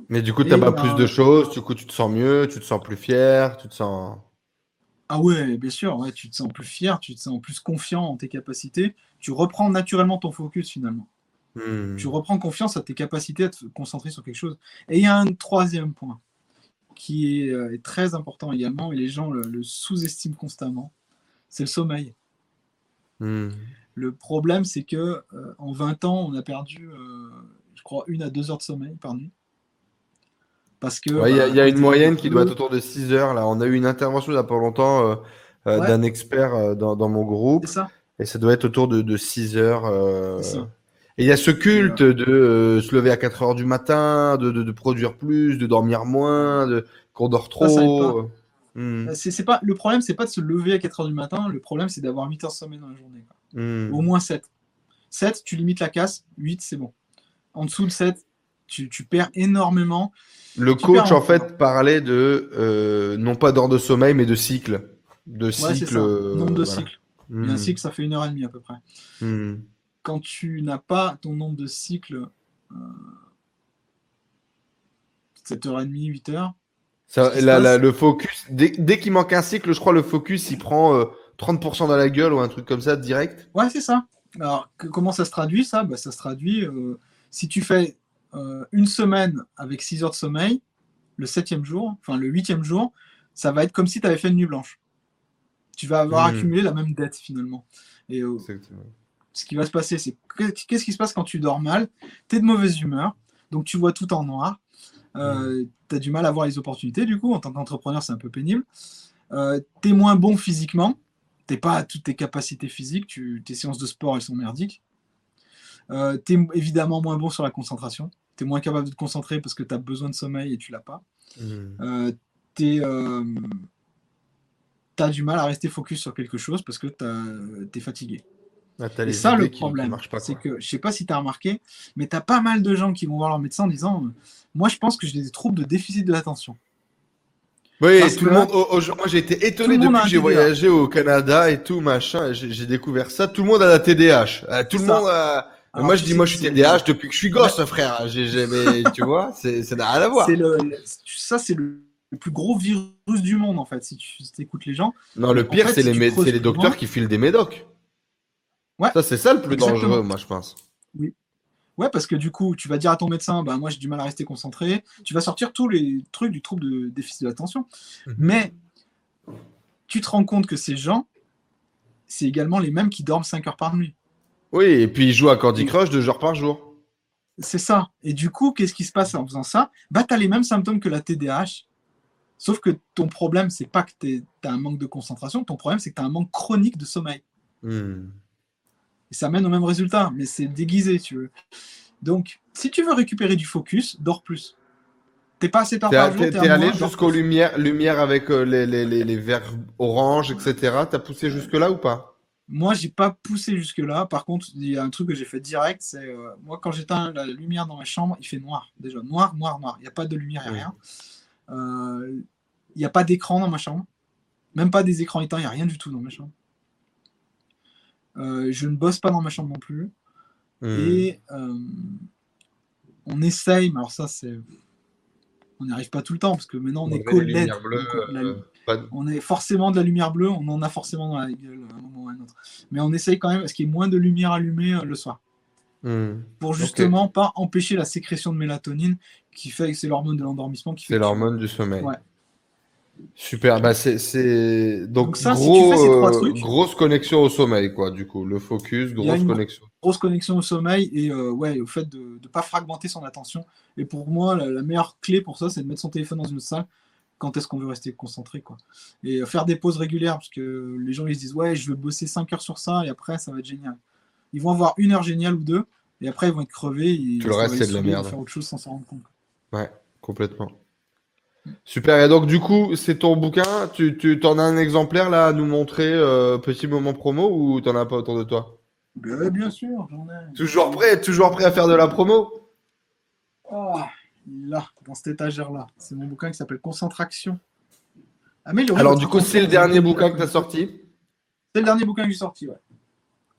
Mais du coup, tu as ben- plus de choses, du coup, tu te sens mieux, tu te sens plus fier, tu te sens. Ah ouais, bien sûr, ouais, tu te sens plus fier, tu te sens plus confiant en tes capacités. Tu reprends naturellement ton focus finalement. Hmm. Tu reprends confiance à tes capacités à te concentrer sur quelque chose. Et il y a un troisième point qui est, euh, est très important également, et les gens le, le sous-estiment constamment, c'est le sommeil. Hmm. Le problème, c'est que euh, en 20 ans, on a perdu, euh, je crois, une à deux heures de sommeil par nuit. Parce que Ouais, il y a, bah, il y a une moyenne qui doit être autour de 6 heures. Là, on a eu une intervention il n'y a pas longtemps euh, Ouais. d'un expert dans, dans mon groupe. C'est ça. Et ça doit être autour de, de 6 heures. C'est ça. Et il y a ce culte de euh, se lever à 4 heures du matin, de, de, de produire plus, de dormir moins, de qu'on dort trop. Hmm, C'est c'est pas, le problème, c'est pas de se lever à 4h du matin, le problème, c'est d'avoir 8 heures de sommeil dans la journée. quoi. hmm. Au moins 7. 7, tu limites la casse, 8, c'est bon. En dessous de 7, tu, tu perds énormément. Le Tu coach, en en- fait, parlait de, euh, non pas d'heures de sommeil, mais de cycle. De Ouais, cycle. euh, Nombre de voilà. cycles. Et un Hmm, cycle, ça fait une heure et demie à peu près. Hmm. Quand tu n'as pas ton nombre de cycles, euh, 7h30, 8h, Ça, Ce qui se la- la- passe- le focus, dès, dès qu'il manque un cycle, je crois, le focus, il prend euh, 30% dans la gueule ou un truc comme ça, direct. Ouais, c'est ça. Alors, que- comment ça se traduit, ça? Bah, Ça se traduit, euh, si tu fais euh, une semaine avec 6 heures de sommeil, le septième jour, enfin le huitième jour, ça va être comme si tu avais fait une nuit blanche. Tu vas avoir Mhm. accumulé la même dette, finalement. Et euh, ce qui va se passer, c'est que- qu'est-ce qui se passe quand tu dors mal? Tu es de mauvaise humeur, donc tu vois tout en noir. tu as du mal à voir les opportunités, du coup, en tant qu'entrepreneur, c'est un peu pénible. tu es moins bon physiquement, tu pas à toutes tes capacités physiques, tu, tes séances de sport, elles sont merdiques. Euh, tu es évidemment moins bon sur la concentration, tu es moins capable de te concentrer parce que tu as besoin de sommeil et tu l'as pas. Hmm. Euh, tu as du mal à rester focus sur quelque chose parce que tu es fatigué. Ah, Et ça, le problème, c'est que, je sais pas si tu as remarqué, mais tu as pas mal de gens qui vont voir leur médecin en disant Moi, je pense que j'ai des troubles de déficit de l'attention. Oui, Parce tout que le monde. oh, oh, moi, j'ai été étonné depuis que j'ai voyagé au Canada et tout, machin. J'ai découvert ça. Tout le monde a la TDAH. Euh, tout le Ça. monde. a- Alors, moi, je dis, moi, je suis TDAH depuis que je suis gosse, frère. Mais, tu vois, c'est, ça n'a rien à voir. Le, ça, c'est le, le plus gros virus du monde, en fait, si tu écoutes les gens. Non, le En pire, fait, c'est si les, les docteurs qui filent des médocs. Ouais. Ça, c'est ça le plus Exactement. dangereux, moi, je pense. Ouais, parce que du coup, tu vas dire à ton médecin, bah moi j'ai du mal à rester concentré. Tu vas sortir tous les trucs du trouble de déficit de l'attention. Mhm. Mais tu te rends compte que ces gens, c'est également les mêmes qui dorment 5 heures par nuit. Oui, et puis ils jouent à Candy Crush deux heures par jour. C'est ça. Et du coup, qu'est-ce qui se passe en faisant ça? Bah, tu as les mêmes symptômes que la TDAH. Sauf que ton problème, c'est pas que tu as un manque de concentration. Ton problème, c'est que tu as un manque chronique de sommeil. Hmm. Ça mène au même résultat, mais c'est déguisé, tu veux. Donc, si tu veux récupérer du focus, dors plus. T'es pas assez par t'es- allé jusqu'aux lumières, lumières avec euh, les, les, les, les verres orange, etc. T'as poussé jusque-là ou pas? Moi, j'ai pas poussé jusque-là. Par contre, il y a un truc que j'ai fait direct, c'est euh, moi quand j'éteins la lumière dans ma chambre, il fait noir déjà, noir, noir, noir. Il n'y a pas de lumière, il n'y a rien. Euh, Il n'y a pas d'écran dans ma chambre, même pas des écrans éteints, il n'y a rien du tout dans ma chambre. Euh, je ne bosse pas dans ma chambre non plus. Hmm. Et euh, on essaye, mais alors ça c'est, on n'y arrive pas tout le temps parce que maintenant on est LED. bleues, donc la- euh, de- on est forcément de la lumière bleue, on en a forcément dans la gueule à un moment ou à un autre. Mais on essaye quand même parce qu'il y ait moins de lumière allumée le soir. Hmm. Pour justement pas empêcher la sécrétion de mélatonine qui fait que c'est l'hormone de l'endormissement qui fait C'est l'hormone du sommeil. Ouais. Super, bah c'est. Donc, Donc ça, si gros, tu fais ces trois euh, trucs- grosse connexion au sommeil, quoi, du coup. Le focus, grosse connexion. grosse connexion au sommeil et euh, ouais, au fait de ne pas fragmenter son attention. Et pour moi, la, la meilleure clé pour ça, c'est de mettre son téléphone dans une salle quand est-ce qu'on veut rester concentré. Quoi. Et euh, faire des pauses régulières, parce que les gens ils se disent Ouais, je veux bosser 5 heures sur ça et après ça va être génial. Ils vont avoir une heure géniale ou deux et après ils vont être crevés. Et Tout le reste, c'est de la saouler merde. faire autre chose sans s'en rendre compte. Ouais, complètement. Super, et donc du coup, c'est ton bouquin, tu, tu t'en as un exemplaire là à nous montrer, euh, petit moment promo, ou t'en as pas autour de toi? Ben, bien sûr, j'en ai. Toujours prêt, toujours prêt à faire de la promo? Ah, est là, dans cette étagère-là. C'est mon bouquin qui s'appelle Concentration. Améliorer Alors du coup, c'est le dernier bouquin que t'as sorti? C'est le dernier bouquin que j'ai sorti, ouais.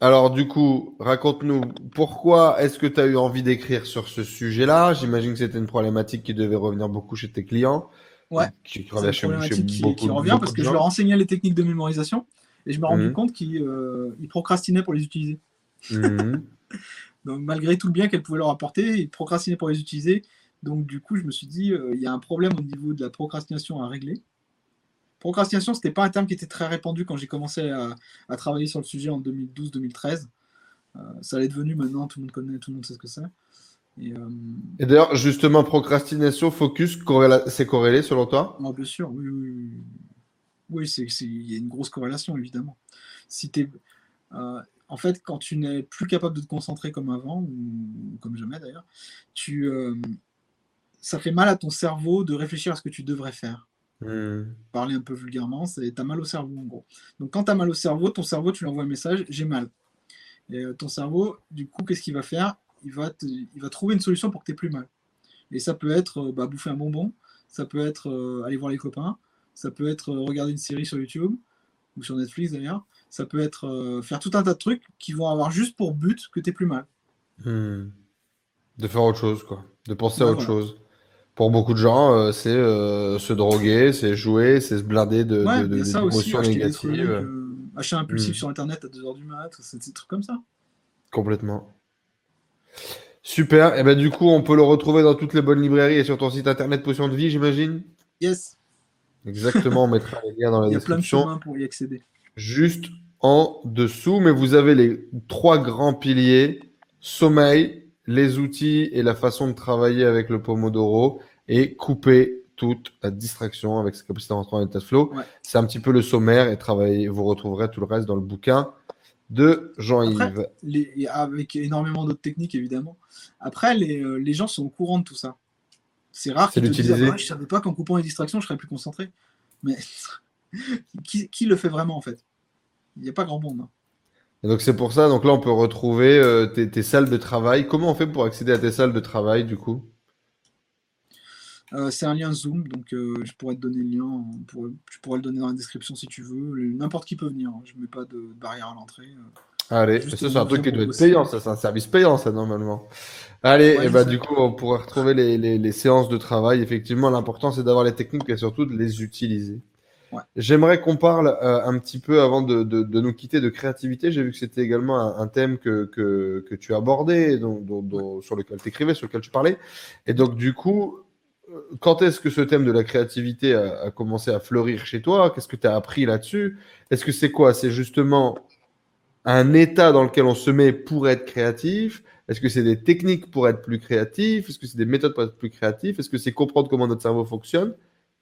Alors du coup, raconte-nous, pourquoi est-ce que tu as eu envie d'écrire sur ce sujet-là? J'imagine que c'était une problématique qui devait revenir beaucoup chez tes clients. Ouais. Qui, revient chez, chez qui, beaucoup, qui revient beaucoup parce que je leur enseignais les techniques de mémorisation et je me rendais Mhm. compte qu'ils euh, procrastinaient pour les utiliser. Mhm. Donc malgré tout le bien qu'elles pouvaient leur apporter, ils procrastinaient pour les utiliser. Donc du coup, je me suis dit, euh, il y a un problème au niveau de la procrastination à régler. Procrastination, c'était pas un terme qui était très répandu quand j'ai commencé à, à travailler sur le sujet en 2012-2013. Euh, ça l'est devenu maintenant, tout le monde connaît, tout le monde sait ce que c'est. Et euh, Et d'ailleurs, justement, procrastination, focus, c'est corrélé selon toi? Moi, bien sûr, oui, oui, oui. Oui, c'est, il y a une grosse corrélation, évidemment. Si t'es, euh, en fait, quand tu n'es plus capable de te concentrer comme avant, ou comme jamais d'ailleurs, tu, ça fait mal à ton cerveau de réfléchir à ce que tu devrais faire. Hmm. Parler un peu vulgairement, c'est t'as mal au cerveau en gros. Donc quand t'as mal au cerveau, ton cerveau, tu lui envoies un message, j'ai mal. Et euh, ton cerveau, du coup, qu'est-ce qu'il va faire? Il va, te- il va trouver une solution pour que tu plus mal. Et ça peut être euh, bah, bouffer un bonbon, ça peut être euh, aller voir les copains, ça peut être regarder une série sur YouTube, ou sur Netflix d'ailleurs, ça peut être faire tout un tas de trucs qui vont avoir juste pour but que tu plus mal. Hmm. De faire autre chose, quoi. De penser à autre voilà. chose. Pour beaucoup de gens, euh, c'est euh, se droguer, c'est jouer, c'est se blinder de, Ouais, de, de- ça aussi, acheter négatives. euh, achat impulsif Hmm. sur Internet à 2h du mat, c'est des trucs comme ça. Complètement. Super. Et ben du coup, on peut le retrouver dans toutes les bonnes librairies et sur ton site internet Potion de Vie, j'imagine? Yes, Exactement. On mettra les liens dans la il y a plein de description. chemins pour y accéder. Juste en dessous, mais vous avez les trois grands piliers sommeil, les outils et la façon de travailler avec le Pomodoro et couper toute la distraction avec sa capacité à rentrer en état de flow. Ouais. C'est un petit peu le sommaire et travailler. Vous retrouverez tout le reste dans le bouquin de Jean-Yves. avec énormément d'autres techniques évidemment. Après, les, euh, les gens sont au courant de tout ça. C'est rare qu'ils te disent ah, ouais, Je savais pas qu'en coupant les distractions, je serais plus concentré. Mais qui, qui le fait vraiment en fait? Il n'y a pas grand monde. hein. Et donc c'est pour ça. Donc là, on peut retrouver euh, tes, tes salles de travail. Comment on fait pour accéder à tes salles de travail du coup? Euh, c'est un lien Zoom, donc euh, je pourrais te donner le lien. on pourrait- je pourrais le donner dans la description si tu veux. N'importe qui peut venir. hein. Je ne mets pas de barrière à l'entrée. Allez, ça c'est un truc qui doit être payant, ça c'est un service payant ça normalement. Allez, Ouais, et je bah sais. du coup on pourrait retrouver les, les- les séances de travail. Effectivement, l'important c'est d'avoir les techniques et surtout de les utiliser. Ouais. J'aimerais qu'on parle euh, un petit peu avant de, de- de nous quitter de créativité. J'ai vu que c'était également un, un thème que, que, que tu abordais, dont- dont- dont- sur lequel tu écrivais, sur lequel tu parlais. Et donc du coup, euh, quand est-ce que ce thème de la créativité a, a commencé à fleurir chez toi? Qu'est-ce que tu as appris là-dessus? Est-ce que c'est quoi? C'est justement un état dans lequel on se met pour être créatif? Est-ce que c'est des techniques pour être plus créatif? Est-ce que c'est des méthodes pour être plus créatif? Est-ce que c'est comprendre comment notre cerveau fonctionne?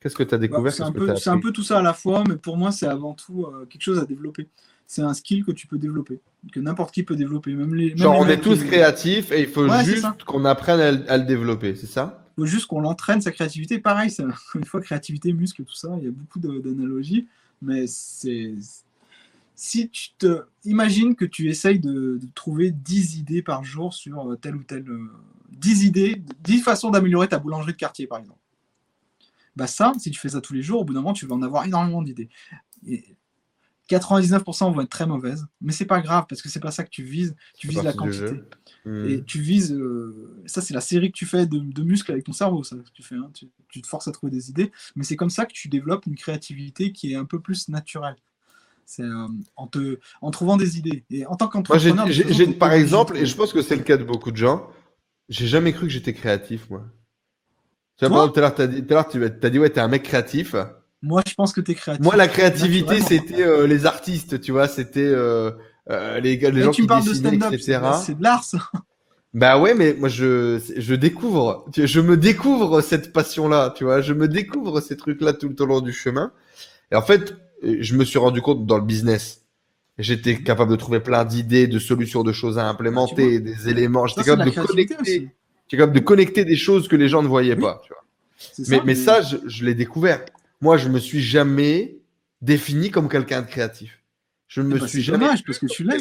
Qu'est-ce que tu as Bah, découvert c'est un, peu- un tout ça à la fois, mais pour moi, c'est avant tout euh, quelque chose à développer. C'est un skill que tu peux développer, que n'importe qui peut développer. Même les, même Genre, les on est tous qui- créatifs et il faut Ouais, juste ça. qu'on apprenne à, le- à le développer, c'est ça? Il faut juste qu'on l'entraîne, sa créativité. Pareil, c'est une fois créativité, muscle, tout ça, il y a beaucoup d'analogies, mais c'est. Si tu te. Imagine que tu essayes de, de trouver 10 idées par jour sur euh, telle ou telle. euh, 10 idées, 10 façons d'améliorer ta boulangerie de quartier, par exemple. Bah, ça, si tu fais ça tous les jours, au bout d'un moment, tu vas en avoir énormément d'idées. Et 99% vont être très mauvaises, mais c'est pas grave parce que c'est pas ça que tu vises. Tu vises la quantité. Hmm. Et tu vises, euh, ça c'est la série que tu fais de, de muscles avec ton cerveau, ça que tu fais. hein. Tu, tu te forces à trouver des idées, mais c'est comme ça que tu développes une créativité qui est un peu plus naturelle. C'est euh, en, te, en trouvant des idées. Et en tant qu'entrepreneur, par exemple, et je pense que c'est le cas de beaucoup de gens, j'ai jamais cru que j'étais créatif, moi. Tu vois, Toi par exemple, tout à l'heure, tu t'as dit, ouais, t'es un mec créatif. Moi, je pense que tu es créatif. Moi, la créativité, c'était euh, les artistes, tu vois, c'était euh, euh, les, les gens tu qui parles de dessinaient, stand-up, etc. c'est de l'art, ça. Bah ouais, mais moi, je, je découvre, je me découvre cette passion-là, tu vois, je me découvre ces trucs-là tout au long du chemin. Et en fait, je me suis rendu compte dans le business. J'étais capable de trouver plein d'idées, de solutions, de choses à implémenter, des éléments. J'étais de capable de connecter, aussi. J'étais capable de connecter des choses que les gens ne voyaient Oui. pas, tu vois. C'est Mais, mais ça, je, je l'ai découvert. Moi, je me suis jamais défini comme quelqu'un de créatif. Je ne me Eh ben, suis jamais dommage, parce que tu l'es.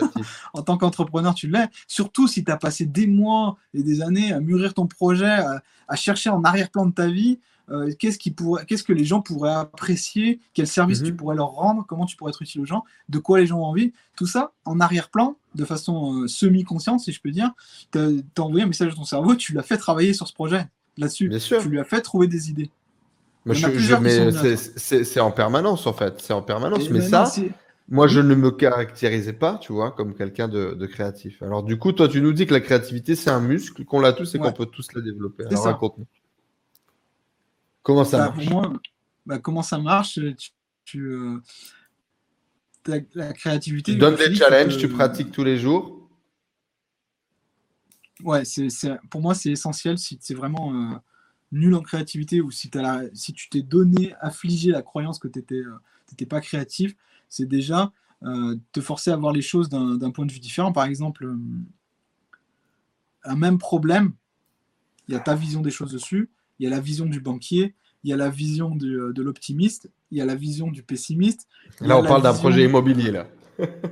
en tant qu'entrepreneur, tu l'es. Surtout si tu as passé des mois et des années à mûrir ton projet, à, à chercher en arrière-plan de ta vie, euh, qu'est-ce, qui pourrait, qu'est-ce que les gens pourraient apprécier, quel service Mhm. tu pourrais leur rendre, comment tu pourrais être utile aux gens, de quoi les gens ont envie? Tout ça, en arrière-plan, de façon euh, semi-consciente, si je peux dire, tu as envoyé un message à ton cerveau, tu l'as fait travailler sur ce projet, là-dessus. Bien sûr. Tu lui as fait trouver des idées. Mais je- je- c'est- en permanence, en fait. C'est en permanence. Et mais ça, moi, je ne me caractérisais pas, tu vois, comme quelqu'un de, de créatif. Alors, du coup, toi, tu nous dis que la créativité, c'est un muscle, qu'on l'a tous et Ouais. qu'on peut tous la développer. C'est Alors, ça. Comment ça Bah, marche pour moi, bah, comment ça marche tu, tu, euh, la, la créativité. Tu donnes des challenges, tu pratiques tous les jours. Ouais, c'est, pour moi, c'est essentiel. Si c'est vraiment, euh, nul en créativité ou si, as si tu t'es donné, affligé la croyance que tu n'étais pas créatif, c'est déjà te forcer à voir les choses d'un point de vue différent. Par exemple, un même problème, il y a ta vision des choses dessus, il y a la vision du banquier, il y a la vision de, l'optimiste, il y a la vision du pessimiste. Là, on parle d'un projet immobilier, là.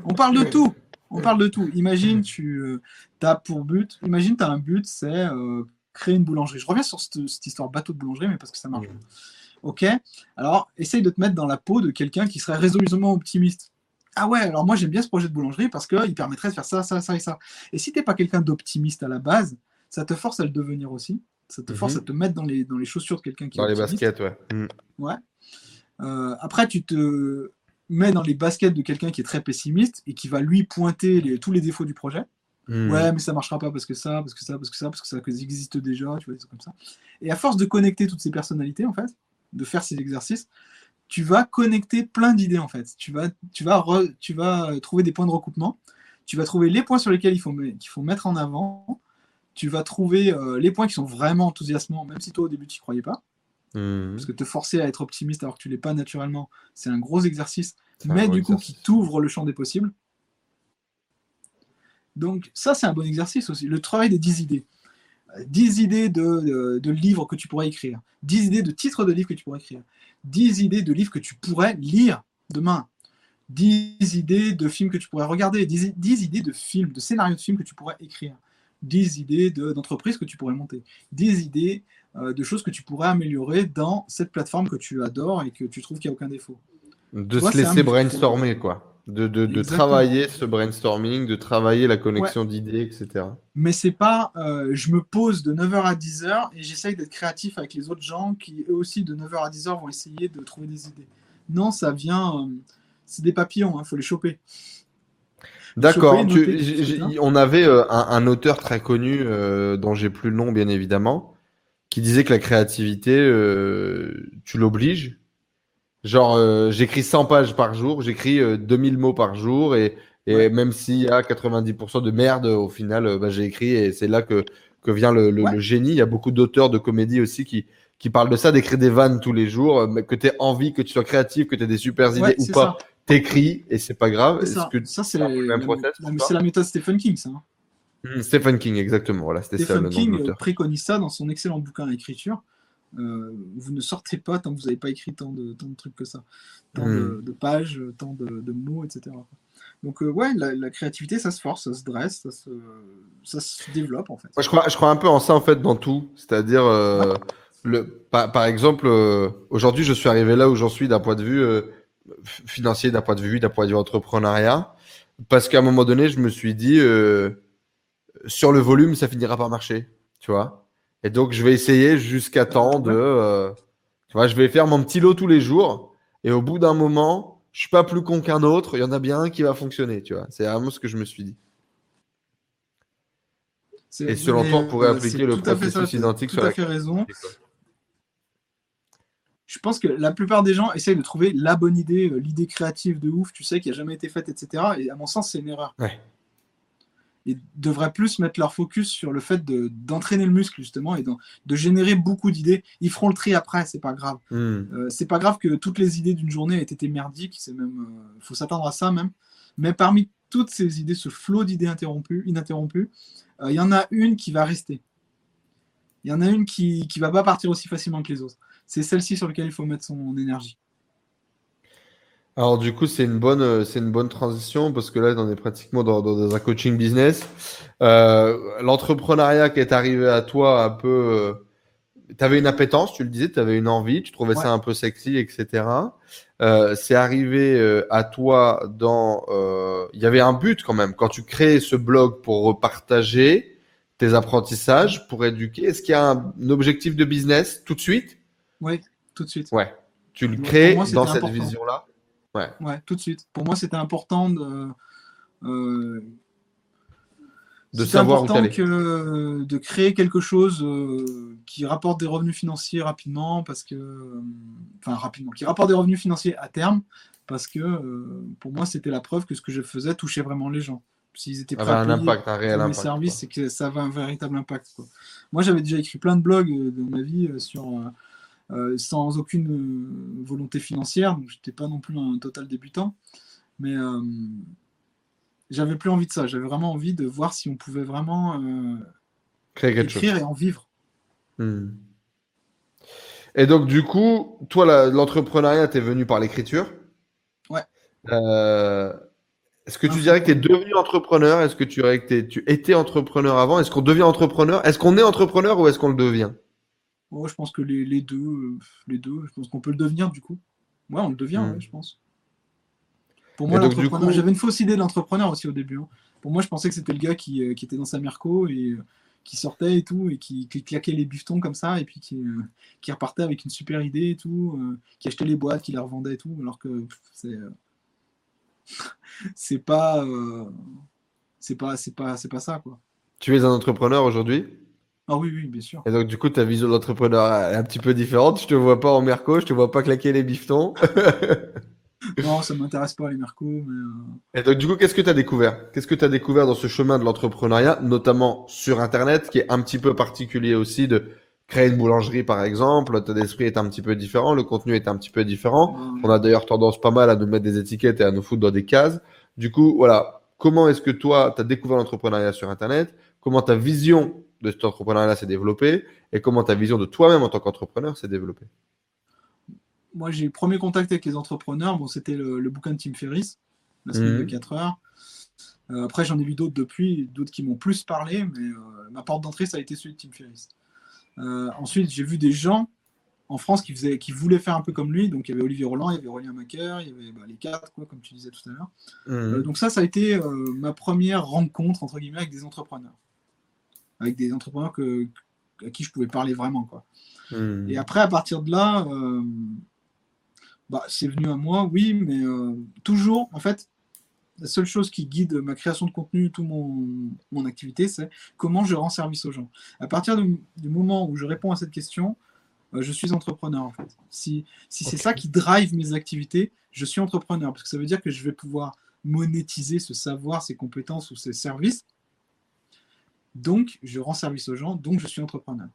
on parle de tout. On parle de tout. Imagine, tu euh, as pour but, imagine, tu as un but, c'est euh, créer une boulangerie. Je reviens sur cette, histoire bateau de boulangerie, mais parce que ça marche. Ok? Alors, essaye de te mettre dans la peau de quelqu'un qui serait résolument optimiste. Ah ouais, alors moi j'aime bien ce projet de boulangerie parce qu'il permettrait de faire ça, ça, ça et ça. Et si tu n'es pas quelqu'un d'optimiste à la base, ça te force à le devenir aussi. Ça te force mhm. à te mettre dans les, dans les chaussures de quelqu'un qui dans est Dans les baskets, ouais. Mm. Ouais. Euh, après, tu te mets dans les baskets de quelqu'un qui est très pessimiste et qui va lui pointer les, tous les défauts du projet. Mm. Ouais, mais ça marchera pas parce que ça, parce que ça, parce que ça, parce que ça existe déjà, tu vois, des trucs comme ça. Et à force de connecter toutes ces personnalités, en fait, de faire ces exercices, tu vas connecter plein d'idées, en fait. Tu vas, tu, vas tu vas trouver des points de recoupement. Tu vas trouver les points sur lesquels il faut, qu'il faut mettre en avant tu vas trouver euh, les points qui sont vraiment enthousiasmants, même si toi au début tu n'y croyais pas. Mhm. Parce que te forcer à être optimiste alors que tu l'es pas naturellement, c'est un gros exercice, mais du coup qui t'ouvre le champ des possibles. Donc ça c'est un bon exercice aussi. Le travail des 10 idées. 10 idées de, de, livres que tu pourrais écrire, 10 idées de titres de livres que tu pourrais écrire, 10 idées de livres que tu pourrais lire demain, 10 idées de films que tu pourrais regarder, 10, 10 idées de films, de scénarios de films que tu pourrais écrire, 10 idées d'entreprise que tu pourrais monter, 10 idées euh, de choses que tu pourrais améliorer dans cette plateforme que tu adores et que tu trouves qu'il n'y a aucun défaut. De se laisser brainstormer, quoi. De, de, de travailler ce brainstorming, de travailler la connexion d'idées, etc. Mais c'est pas euh, je me pose de 9h à 10h et j'essaye d'être créatif avec les autres gens qui, eux aussi, de 9h à 10h vont essayer de trouver des idées. Non, ça vient. Euh, c'est des papillons, il hein, faut les choper. D'accord. On avait euh, un, auteur très connu, euh, dont j'ai plus le nom bien évidemment, qui disait que la créativité, euh, tu l'obliges. Genre, j'écris 100 pages par jour, j'écris 2000 mots par jour, et, même s'il y a 90% de merde, au final, bah, j'ai écrit, et c'est là que, que vient le, génie. Il y a beaucoup d'auteurs de comédie aussi qui, qui parlent de ça, d'écrire des vannes tous les jours, que tu aies envie, que tu sois créatif, que tu aies des super idées ou pas t'écris et c'est pas grave. Ça, que ça c'est la, la, méthode Stephen King, ça. Hein. Hmm, Stephen King, exactement. Voilà, Stephen ça, le King préconise ça dans son excellent bouquin d'écriture. Euh, vous ne sortez pas tant que vous n'avez pas écrit tant de, tant de trucs que ça, tant de, hmm. pages, tant de, mots, etc. Donc euh, ouais, la, créativité, ça se force, ça se dresse, ça se, ça se développe en fait. Moi, je crois, je crois un peu en ça en fait dans tout, c'est-à-dire euh, le, par, par exemple, aujourd'hui, je suis arrivé là où j'en suis d'un point de vue financier d'un point de vue, d'un point de vue entrepreneuriat. Parce qu'à un moment donné, je me suis dit, euh, sur le volume, ça finira par marcher, tu vois. Et donc, je vais essayer jusqu'à temps de, euh, tu vois, je vais faire mon petit lot tous les jours. Et au bout d'un moment, je suis pas plus con qu'un autre. Il y en a bien un qui va fonctionner, tu vois. C'est vraiment ce que je me suis dit. Et selon toi, on pourrait appliquer le processus identique sur la. fait raison je pense que la plupart des gens essayent de trouver la bonne idée, euh, l'idée créative de ouf, tu sais, qui a jamais été faite, etc. Et à mon sens, c'est une erreur. Ouais. Ils devraient plus mettre leur focus sur le fait d'entraîner le muscle, justement, et de, générer beaucoup d'idées. Ils feront le tri après, c'est pas grave. Hmm. Euh, c'est pas grave que toutes les idées d'une journée aient été merdiques, c'est même. Euh, faut s'attendre à ça, même. Mais parmi toutes ces idées, ce flot d'idées interrompues, ininterrompues, il y en a une qui va rester. Il y en a une qui ne va pas partir aussi facilement que les autres c'est celle-ci sur laquelle il faut mettre son énergie. Alors du coup, c'est une bonne, euh, c'est une bonne transition parce que là, on est pratiquement dans, un coaching business. Euh, l'entrepreneuriat qui est arrivé à toi un peu, euh, tu avais une appétence, tu le disais, tu avais une envie, tu trouvais ça un peu sexy, etc. c'est arrivé à toi dans, il y avait un but quand même quand tu crées ce blog pour repartager tes apprentissages, pour éduquer. Est-ce qu'il y a un objectif de business tout de suite? Oui, tout de suite. Ouais. Tu le crées dans cette vision-là Ouais. Ouais, tout de suite. Pour moi, c'était important de. Euh, de savoir important que de créer quelque chose euh, qui rapporte des revenus financiers rapidement parce que euh, enfin rapidement qui rapporte des revenus financiers à terme parce que pour moi c'était la preuve que ce que je faisais touchait vraiment les gens s'ils étaient prêts à un payer impact, un réel pour mes impact. services, c'est que ça avait un véritable impact. quoi. Moi, j'avais déjà écrit plein de blogs dans ma vie sur, sans aucune euh, volonté financière, donc j'étais pas non plus un total débutant, mais euh, j'avais plus envie de ça. J'avais vraiment envie de voir si on pouvait vraiment euh, Créer quelque chose. écrire et en vivre. Hmm. Et donc, du coup, toi, l'entrepreneuriat, t'es venu par l'écriture. Ouais. Euh, est-ce que tu dirais que tu es devenu entrepreneur? Est-ce que tu dirais que tu étais entrepreneur avant? Est-ce qu'on devient entrepreneur? Est-ce qu'on est entrepreneur ou est-ce qu'on le devient? Oh, je pense que les, les deux, euh, les deux, je pense qu'on peut le devenir du coup. Ouais, on le devient, Hmm. ouais, je pense. Pour moi, coup- j'avais une fausse idée de l'entrepreneur aussi au début. hein. Pour moi, je pensais que c'était le gars qui, euh, qui était dans sa merco et euh, qui sortait et tout, et qui, qui claquait les bifetons comme ça, et puis qui, euh, qui repartait avec une super idée et tout, euh, qui achetait les boîtes, qui les revendait et tout, alors que c'est euh, c'est pas, c'est pas, c'est pas, c'est pas ça quoi. Tu es un entrepreneur aujourd'hui? Ah oui, oui, bien sûr. Et donc, du coup, ta vision d'entrepreneur est un petit peu différente. Je te vois pas en merco, je te vois pas claquer les bifetons. Non, ça m'intéresse pas les mercos, mais euh, Et donc, du coup, qu'est-ce que tu as découvert? Qu'est-ce que tu as découvert dans ce chemin de l'entrepreneuriat, notamment sur Internet, qui est un petit peu particulier aussi de créer une boulangerie, par exemple? L'état d'esprit est un petit peu différent, le contenu est un petit peu différent. On a d'ailleurs tendance pas mal à nous mettre des étiquettes et à nous foutre dans des cases. Du coup, voilà. Comment est-ce que toi, tu as découvert l'entrepreneuriat sur Internet? Comment ta vision de cet entrepreneuriat s'est développée? Et comment ta vision de toi-même en tant qu'entrepreneur s'est développée? moi, j'ai eu le premier contact avec les entrepreneurs. Bon, c'était le, le bouquin de Tim Ferriss, La semaine de Mhm. 4 heures. Euh, après, j'en ai vu d'autres depuis, d'autres qui m'ont plus parlé, mais euh, ma porte d'entrée, ça a été celui de Tim Ferriss. Euh, ensuite, j'ai vu des gens en France qui, faisaient, qui voulaient faire un peu comme lui. Donc, il y avait Olivier Roland, il y avait Aurélien Macker, il y avait bah, les quatre, quoi, comme tu disais tout à l'heure. Euh, donc, ça, ça a été ma première rencontre, entre guillemets, avec des entrepreneurs. Avec des entrepreneurs que, à qui je pouvais parler vraiment, quoi. Mhm. Et après, à partir de là, euh, bah, c'est venu à moi, oui, mais euh, toujours, en fait, la seule chose qui guide ma création de contenu, tout mon, mon activité, c'est comment je rends service aux gens. À partir du, du moment où je réponds à cette question, euh, je suis entrepreneur, en fait. Si, si c'est ça qui drive mes activités, je suis entrepreneur, parce que ça veut dire que je vais pouvoir monétiser ce savoir, ces compétences ou ces services. Donc, je rends service aux gens, donc je suis entrepreneur.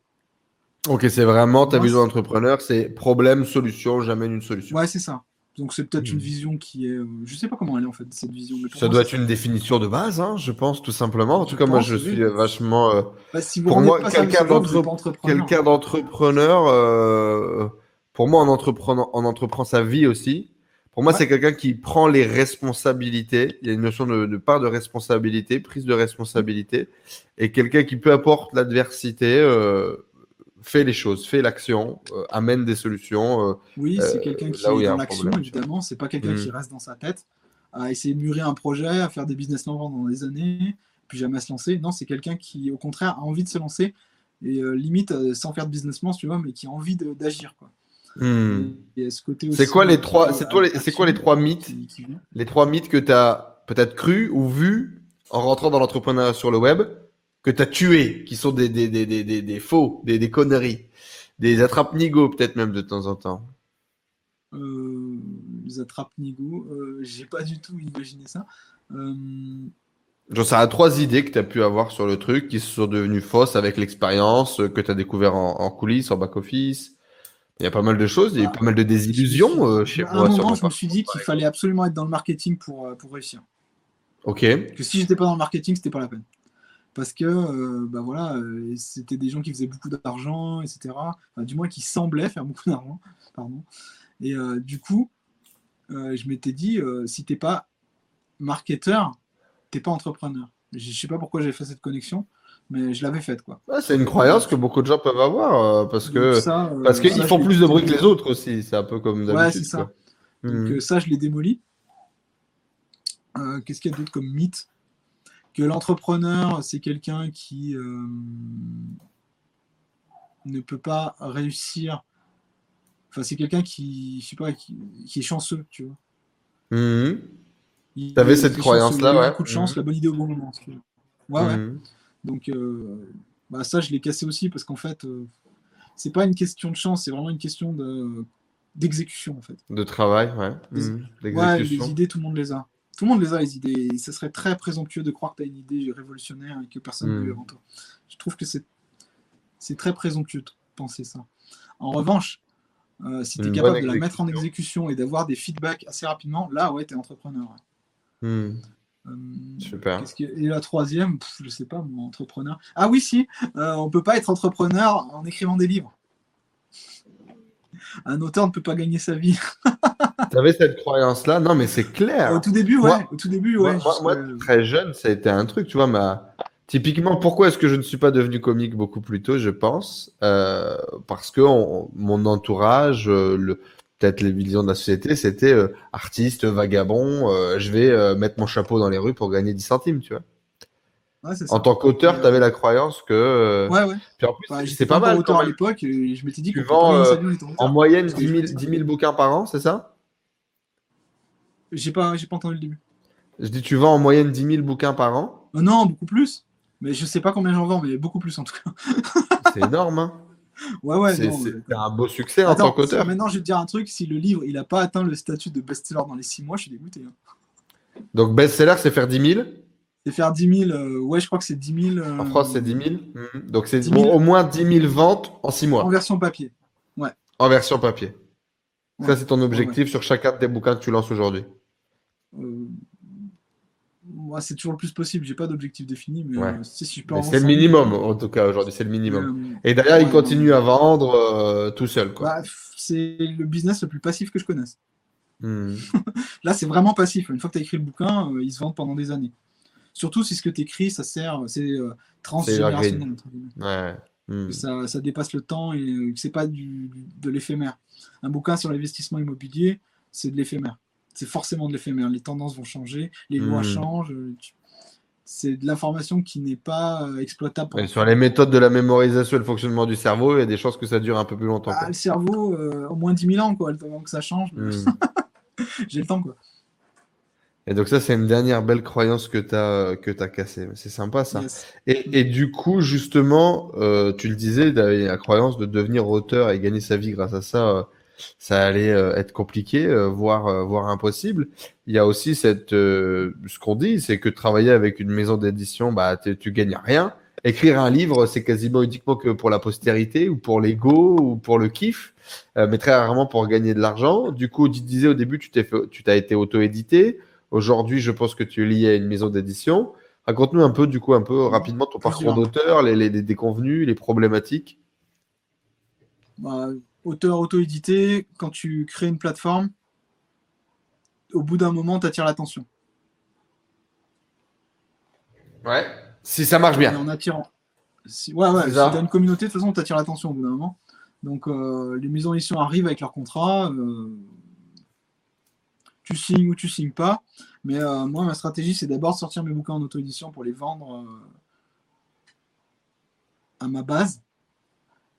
Ok, c'est vraiment ta vision d'entrepreneur, c'est problème, solution, j'amène une solution. Ouais, c'est ça. Donc c'est peut-être une Hmm. vision qui est. euh, je sais pas comment elle est en fait, cette vision. mais Ça moi, doit être une définition de base, hein, je pense, tout simplement. En Je tout cas, moi, je suis euh, vachement. euh, Bah, si vous pour moi, quelqu'un d'entrepreneur, euh, pour moi, on entreprend, on entreprend sa vie aussi. Pour moi, Ouais. c'est quelqu'un qui prend les responsabilités. Il y a une notion de, de part de responsabilité, prise de responsabilité. Et quelqu'un qui, peu importe l'adversité, euh, fait les choses, fait l'action, euh, amène des solutions. euh, Oui, c'est quelqu'un qui est dans l'action, évidemment. C'est pas quelqu'un qui reste dans sa tête à essayer de mûrir un projet, à faire des business plans pendant des années, puis jamais à se lancer. Non, c'est quelqu'un qui, au contraire, a envie de se lancer et limite sans faire de business plan, tu vois, mais qui a envie d'agir. quoi. Hmm. Côté C'est quoi les euh, trois, euh, c'est toi les- c'est quoi les trois mythes les trois mythes que tu as peut-être cru ou vu en rentrant dans l'entrepreneuriat sur le web, que tu as tués, qui sont des, des, des, des, des, faux, des, des conneries, des attrape-nigo peut-être même de temps en temps. Euh, les attrape Nigo, euh, j'ai pas du tout imaginé ça. Euh, J'en sais à trois idées que tu as pu avoir sur le truc qui sont devenues fausses avec l'expérience, euh, que tu as découvert en, en coulisses, en back-office. Il y a pas mal de choses, il y a eu Ah, pas mal de désillusions euh, chez à moi. un sur moment, je me suis dit qu'il fallait absolument être dans le marketing pour, euh, pour réussir. Ok. Que si j'étais pas dans le marketing, c'était pas la peine. Parce que euh, bah voilà, euh, c'était des gens qui faisaient beaucoup d'argent, etc. Enfin, du moins qui semblaient faire beaucoup d'argent. Pardon. Et du coup, je m'étais dit, si t'es pas marketeur, t'es pas entrepreneur. Je je sais pas pourquoi j'ai fait cette connexion, mais je l'avais faite quoi. C'est une croyance que beaucoup de gens peuvent avoir euh, parce que Donc ça, euh, parce qu'ils font plus de bruit que les autres aussi. C'est un peu comme d'habitude. Ouais, c'est ça. quoi. Donc Mhm. euh, ça, je l'ai démoli. Euh, Qu'est-ce qu'il y a d'autre comme mythe? Que l'entrepreneur, c'est quelqu'un qui ne peut pas réussir. Enfin, c'est quelqu'un qui, je sais pas, qui, qui est chanceux, tu vois. Il- T'avais cette croyance-là, ouais. Coup de chance, Mhm. la bonne idée au bon moment. Ouais, ouais. Mhm. Donc, euh, bah, ça, je l'ai cassé aussi parce qu'en fait, euh, c'est pas une question de chance, c'est vraiment une question de d'exécution en fait. De travail, ouais. Des- Mhm. Ouais, les idées, tout le monde les a. Tout le monde les a, les idées. Et ce serait très présomptueux de croire que tu as une idée révolutionnaire et que personne n'a Hmm. eu avant toi. Je trouve que c'est très présomptueux de penser ça. En revanche, euh, si tu es Une capable de la mettre en exécution. et d'avoir des feedbacks assez rapidement, là, ouais, tu es entrepreneur. ouais. Euh, Super. qu'est-ce que- Et la troisième, pff, je sais pas, mon entrepreneur. Ah oui, si, euh, on peut pas être entrepreneur en écrivant des livres. Un auteur ne peut pas gagner sa vie. Tu avais cette croyance-là? Non, mais c'est clair. Au tout début, ouais. Moi- au tout début, ouais. Moi, moi- moi, jusque- très jeune, ça a été un truc, tu vois. Ma... Typiquement, pourquoi est-ce que je ne suis pas devenu comique beaucoup plus tôt, je pense Euh, Parce que on- mon entourage, euh, le... peut-être les visions de la société, c'était euh, artiste, vagabond, euh, je vais euh, mettre mon chapeau dans les rues pour gagner 10 centimes, tu vois. Ouais. En tant qu'auteur, tu avais la croyance que. Ouais, ouais. Puis en plus, Enfin, c'est pas mal. auteur à l'époque je m'étais dit Tu peut pas vends, en moyenne, Parce que 10 000, je- 10 000 bouquins par an, c'est ça? J'ai pas, j'ai pas entendu le début. Je dis, tu vends en moyenne 10 000 bouquins par an? Non, beaucoup plus. Mais je sais pas combien j'en vends, mais beaucoup plus en tout cas. C'est énorme, hein Ouais, ouais. C'est ouais. un beau succès en tant qu'auteur. Maintenant, je vais te dire un truc. Si le livre il a pas atteint le statut de best-seller dans les 6 mois, je suis dégoûté. hein. Donc, best-seller, c'est faire 10 000 C'est faire 10 000. euh, ouais, je crois que c'est 10 000. euh, En France, c'est 10 000. Mhm. Donc, c'est 10 000. bon, au moins 10 000 ventes en 6 mois En version papier. en version papier. Ça, Ouais. c'est ton objectif sur chacun de tes bouquins que tu lances aujourd'hui. Euh, Moi, c'est toujours le plus possible. J'ai pas d'objectif défini, mais Ouais. euh, si, si je peux Mais en C'est le vendre 100 000, minimum, en tout cas, aujourd'hui, c'est le minimum. euh, Et derrière, il continue à vendre euh, tout seul, quoi. bah, c'est le business le plus passif que je connaisse. Mhm. Là, c'est vraiment passif. Une fois que tu as écrit le bouquin, euh, ils se vendent pendant des années. Surtout si ce que tu écris, ça sert, c'est euh, transgénérationnel. Ouais. Que Ça, ça dépasse le temps et euh, que c'est pas du- de l'éphémère. Un bouquin sur l'investissement immobilier, c'est de l'éphémère. C'est forcément de l'éphémère. Les tendances vont changer, les lois Mhm. changent. euh, C'est de l'information qui n'est pas euh, exploitable. Et sur les méthodes de la mémorisation et le fonctionnement du cerveau, il y a des chances que ça dure un peu plus longtemps. Ah, le cerveau, euh, au moins 10 000 ans, quoi, avant que ça change. Mhm. J'ai le temps, quoi. Et donc ça, c'est une dernière belle croyance que tu as, que as cassée. C'est sympa ça. Yes. Et, et du coup, justement, euh, tu le disais, tu avais la croyance de devenir auteur et gagner sa vie grâce à ça, euh, ça allait euh, être compliqué, euh, voire, euh, voire impossible. Il y a aussi cette, ce qu'on dit, c'est que travailler avec une maison d'édition, bah, tu gagnes rien. Écrire un livre, c'est quasiment uniquement que pour la postérité ou pour l'ego ou pour le kiff, mais très rarement pour gagner de l'argent. Du coup, tu disais au début, tu t'es fait, tu t'as été auto-édité. Aujourd'hui, je pense que tu es lié à une maison d'édition. Raconte-nous un peu, du coup, un peu rapidement ton parcours d'auteur, les, les, les déconvenus, les problématiques. Bah, auteur auto-édité, quand tu crées une plateforme, au bout d'un moment, tu attires l'attention. Ouais. Si ça marche Et bien. en attirant. Si, ouais, ouais, si tu as une communauté, de toute façon, tu attires l'attention au bout d'un moment. Donc, euh, les maisons d'édition arrivent avec leur contrat. euh, tu signes ou tu signes pas. Mais euh, moi, ma stratégie, c'est d'abord de sortir mes bouquins en auto-édition pour les vendre euh, à ma base.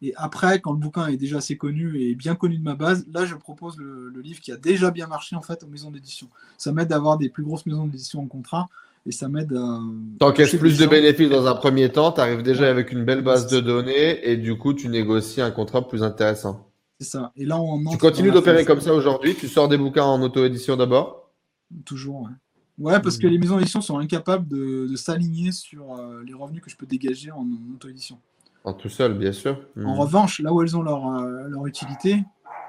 Et après, quand le bouquin est déjà assez connu et bien connu de ma base, là, je propose le, le livre qui a déjà bien marché en fait aux maisons d'édition. Ça m'aide à avoir des plus grosses maisons d'édition en contrat et ça m'aide à. T'encaisses plus de bénéfices dans un premier temps, tu arrives déjà Ouais. avec une belle base de données et du coup, tu négocies un contrat plus intéressant. C'est ça. Et là, on Tu continues d'opérer comme ça aujourd'hui, tu sors des bouquins en auto-édition d'abord? Toujours, ouais. Ouais, parce Mhm. que les maisons d'édition sont incapables de, de s'aligner sur euh, les revenus que je peux dégager en, en auto-édition. En tout seul, bien sûr. En Mhm. revanche, là où elles ont leur, euh, leur utilité,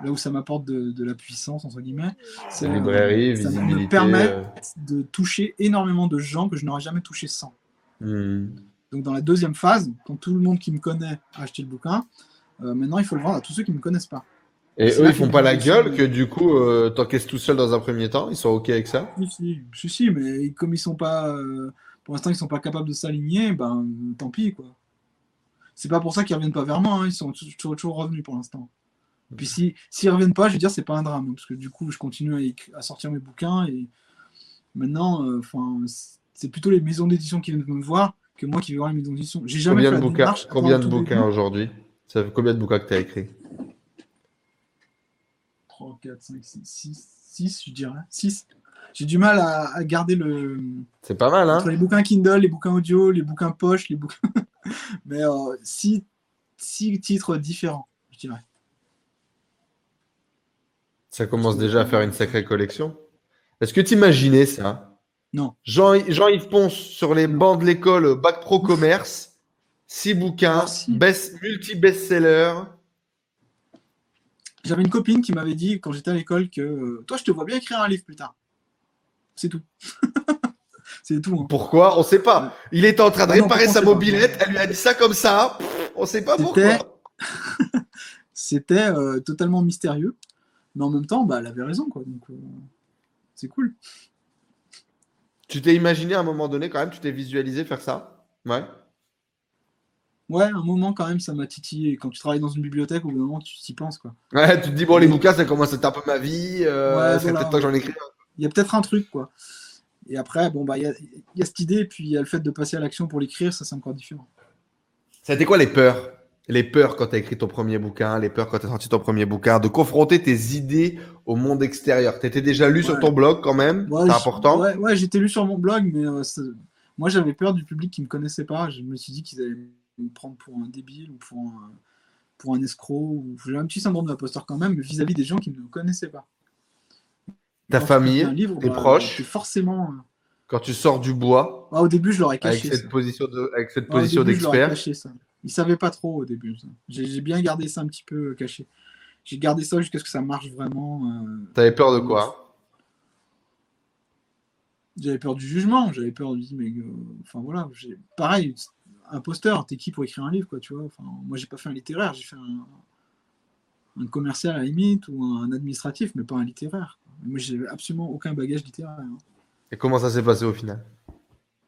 là où ça m'apporte de, de la puissance, entre guillemets, c'est Librairie, euh, ça me visibilité. permet euh, de toucher énormément de gens que je n'aurais jamais touché sans. mhm. Donc dans la deuxième phase, quand tout le monde qui me connaît a acheté le bouquin, euh, maintenant il faut le vendre à tous ceux qui ne me connaissent pas. Et eux, ils font pas la gueule que du coup, euh, t'encaisses tout seul dans un premier temps? Ils sont OK avec ça? Si, si, si, si, mais comme ils sont pas, euh, pour l'instant ils sont pas capables de s'aligner, ben tant pis quoi. C'est pas pour ça qu'ils reviennent pas vers moi, hein, ils sont toujours, toujours revenus pour l'instant. Puis si s'ils reviennent pas, je veux dire c'est pas un drame parce que du coup je continue à, sortir mes bouquins et maintenant, euh, c'est plutôt les maisons d'édition qui viennent me voir que moi qui vais voir les maisons d'édition. J'ai jamais Combien fait de la bouquins, combien de bouquins aujourd'hui? Ça fait combien de bouquins que tu as écrit? 3, 4, 5, 6, 6, 6, je dirais. 6. J'ai du mal à, à garder le. C'est pas mal, hein? Entre les bouquins Kindle, les bouquins audio, les bouquins poche, les bouquins. Mais euh, six, six titres différents, je dirais. Ça commence déjà à faire une sacrée collection. Est-ce que tu imaginais ça? Non. Jean, Jean-Yves Ponce sur les bancs de l'école Bac Pro Commerce. Six bouquins, best, multi-best-seller. J'avais une copine qui m'avait dit quand j'étais à l'école que euh, toi, je te vois bien écrire un livre plus tard. C'est tout. c'est tout. Hein. Pourquoi? On sait pas. Il était en train de ah réparer sa mobilette. Elle lui a dit ça comme ça. On sait pas pourquoi. C'était euh, totalement mystérieux. Mais en même temps, bah, elle avait raison. Quoi. Donc, euh, c'est cool. Tu t'es imaginé à un moment donné, quand même, tu t'es visualisé faire ça? Ouais. Ouais, un moment quand même, ça m'a titillé. Quand tu travailles dans une bibliothèque, au bout d'un moment, tu t'y penses. Quoi. Ouais, tu te dis, bon, les bouquins, ça commence à être un peu ma vie. Euh, c'est peut-être j'en écris. Il y a peut-être un truc, quoi. Et après, bon, bah, il y a, y a, cette idée, puis il y a le fait de passer à l'action pour l'écrire, ça, c'est encore différent. Ça a été quoi les peurs? Les peurs quand tu as écrit ton premier bouquin, les peurs quand tu as sorti ton premier bouquin, de confronter tes idées au monde extérieur? Tu étais déjà lu sur ton blog quand même? C'est important Ouais, ouais j'étais lu sur mon blog, mais euh, moi j'avais peur du public qui me connaissait pas. Je me suis dit qu'ils allaient me prendre pour un débile ou pour un, pour un escroc. J'ai un petit syndrome de l'imposteur quand même, vis-à-vis des gens qui ne me connaissaient pas. Ta famille, tes bah, proches Forcément. Euh, quand tu sors du bois. Ah, au début, je l'aurais caché. Avec cette position de, avec cette position d'expert. Ils savaient pas trop au début. J'ai bien gardé ça un petit peu caché. J'ai gardé ça jusqu'à ce que ça marche vraiment. Euh... T'avais peur de quoi? J'avais peur du jugement. J'avais peur de mais euh, enfin voilà. Pareil, imposteur, t'es qui pour écrire un livre, quoi, tu vois? Enfin, moi, j'ai pas fait un littéraire, j'ai fait un, commercial à la limite ou un administratif, mais pas un littéraire. Moi, j'ai absolument aucun bagage littéraire. Hein. Et comment ça s'est passé au final?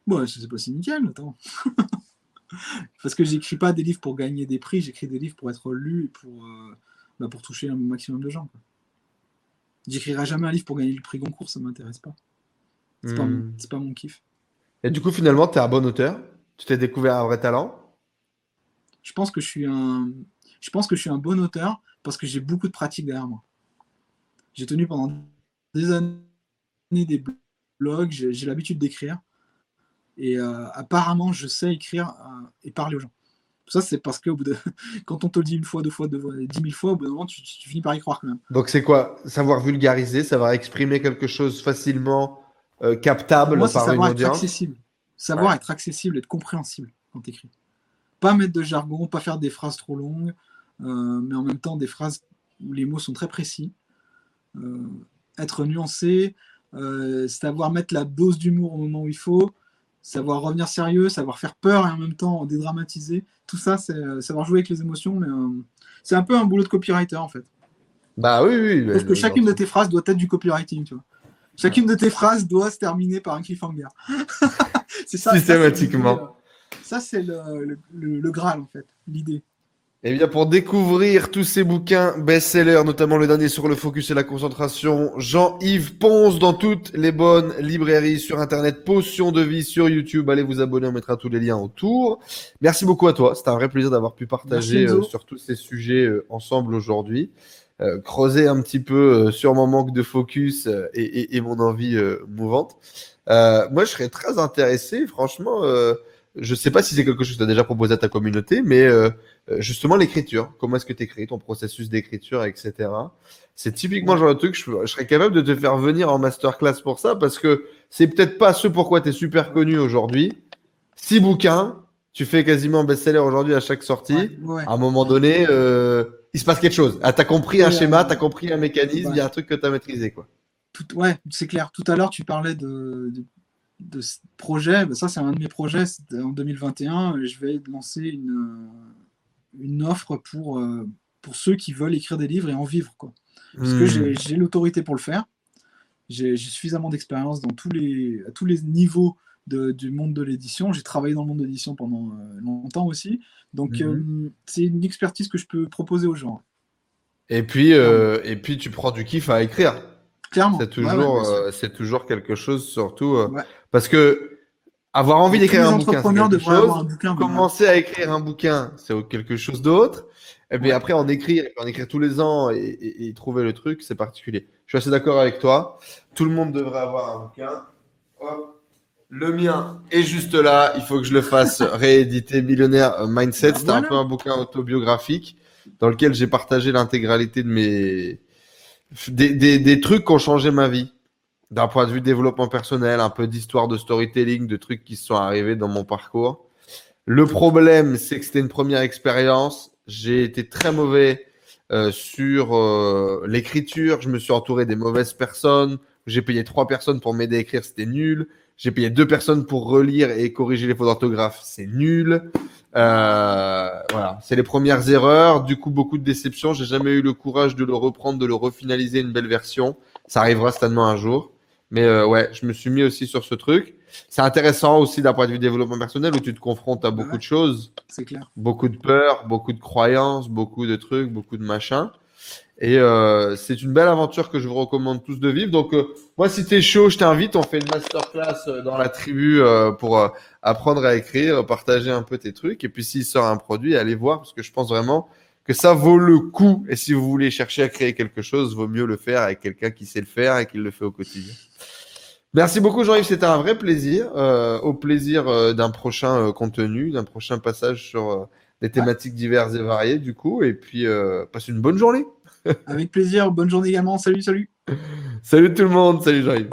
Bon, ça s'est passé nickel, attends. Parce que j'écris pas des livres pour gagner des prix, j'écris des livres pour être lu et pour, euh, bah, pour toucher un maximum de gens. J'écrirai jamais un livre pour gagner le prix Goncourt, ça m'intéresse pas. C'est pas, hmm. pas, mon kiff. Et du coup, finalement, tu es un bon auteur? Tu t'es découvert un vrai talent? Je pense que je suis un, je pense que je suis un bon auteur parce que j'ai beaucoup de pratique derrière moi. J'ai tenu pendant des années des blogs, j'ai l'habitude d'écrire. Et euh, apparemment, je sais écrire euh, et parler aux gens. Tout ça, c'est parce que de... quand on te le dit une fois, deux fois, dix mille fois, au bout d'un moment, tu, finis par y croire quand même. Donc, c'est quoi? Savoir vulgariser, savoir exprimer quelque chose facilement euh, captable par une audience? accessible. Savoir être accessible, être compréhensible quand tu écris. Pas mettre de jargon, pas faire des phrases trop longues, mais en même temps des phrases où les mots sont très précis. Euh, être nuancé, euh, savoir mettre la dose d'humour au moment où il faut, savoir revenir sérieux, savoir faire peur et en même temps dédramatiser. Tout ça, c'est savoir jouer avec les émotions, mais c'est un peu un boulot de copywriter en fait. Bah oui, oui. Parce que chacune de tes phrases doit être du copywriting, tu vois. Chacune de tes phrases doit se terminer par un cliffhanger. c'est ça. Systématiquement. Ça, c'est le, le, Graal, en fait, l'idée. Eh bien, pour découvrir tous ces bouquins best-sellers, notamment le dernier sur le focus et la concentration, Jean-Yves Ponce dans toutes les bonnes librairies sur Internet, Potion de vie sur YouTube. Allez vous abonner, on mettra tous les liens autour. Merci beaucoup à toi. C'était un vrai plaisir d'avoir pu partager euh, sur tous ces sujets euh, ensemble aujourd'hui. Euh, creuser un petit peu sur mon manque de focus et, et, et, mon envie mouvante. moi, je serais très intéressé, franchement je sais pas si c'est quelque chose que tu as déjà proposé à ta communauté, mais euh, euh, justement l'écriture, comment est-ce que tu écris, ton processus d'écriture, etc. C'est typiquement le genre de truc, je, je, serais capable de te faire venir en masterclass pour ça, parce que c'est peut-être pas ce pourquoi tu es super connu aujourd'hui. Six bouquins, tu fais quasiment best-seller aujourd'hui à chaque sortie. À un moment donné, euh, il se passe quelque chose. Ah, tu as compris un schéma, tu as compris un mécanisme, il y a un truc que tu as maîtrisé. Quoi. Tout, ouais, c'est clair. Tout à l'heure, tu parlais de, de de ce projet, ben ça c'est un de mes projets, en 2021, je vais lancer une, euh, une offre pour, euh, pour ceux qui veulent écrire des livres et en vivre. Quoi. Parce que hmm. j'ai l'autorité pour le faire, j'ai suffisamment d'expérience dans tous les, à tous les niveaux de, du monde de l'édition, j'ai travaillé dans le monde de l'édition pendant euh, longtemps aussi, donc hmm. c'est une expertise que je peux proposer aux gens. Et puis, et puis tu prends du kiff à écrire. Clairement. C'est toujours, c'est toujours quelque chose, surtout. Parce que avoir envie d'écrire un bouquin, quelque chose. Commencer à écrire un bouquin, c'est quelque chose d'autre. Et puis après, en écrire, en écrire tous les ans et, trouver le truc, c'est particulier. Je suis assez d'accord avec toi. Tout le monde devrait avoir un bouquin. Le mien est juste là. Il faut que je le fasse rééditer. Millionnaire Mindset. C'était un peu un bouquin autobiographique dans lequel j'ai partagé l'intégralité de mes des, trucs qui ont changé ma vie. d'un point de vue développement personnel, un peu d'histoire de storytelling, de trucs qui se sont arrivés dans mon parcours. Le problème, c'est que c'était une première expérience. J'ai été très mauvais euh, sur euh, l'écriture. Je me suis entouré des mauvaises personnes. J'ai payé trois personnes pour m'aider à écrire, c'était nul. J'ai payé deux personnes pour relire et corriger les fautes d'orthographe, c'est nul. Euh, voilà, c'est les premières erreurs. Du coup, beaucoup de déceptions. J'ai jamais eu le courage de le reprendre, de le refinaliser une belle version. Ça arrivera certainement un jour. Mais euh, ouais, je me suis mis aussi sur ce truc. C'est intéressant aussi d'un point de vue développement personnel où tu te confrontes à beaucoup de choses. C'est clair. Beaucoup de peurs, beaucoup de croyances, beaucoup de trucs, beaucoup de machins. Et euh, c'est une belle aventure que je vous recommande tous de vivre. Donc, euh, moi, si t'es chaud, je t'invite. On fait une masterclass euh, dans la tribu euh, pour euh, apprendre à écrire, partager un peu tes trucs. Et puis, s'il sort un produit, allez voir parce que je pense vraiment que ça vaut le coup. Et si vous voulez chercher à créer quelque chose, vaut mieux le faire avec quelqu'un qui sait le faire et qui le fait au quotidien. Merci beaucoup, Jean-Yves. C'était un vrai plaisir. au plaisir d'un prochain contenu, d'un prochain passage sur des thématiques diverses et variées, du coup. Et puis, passe une bonne journée. Avec plaisir. Bonne journée également. Salut, salut. Salut tout le monde. Salut Jean-Yves.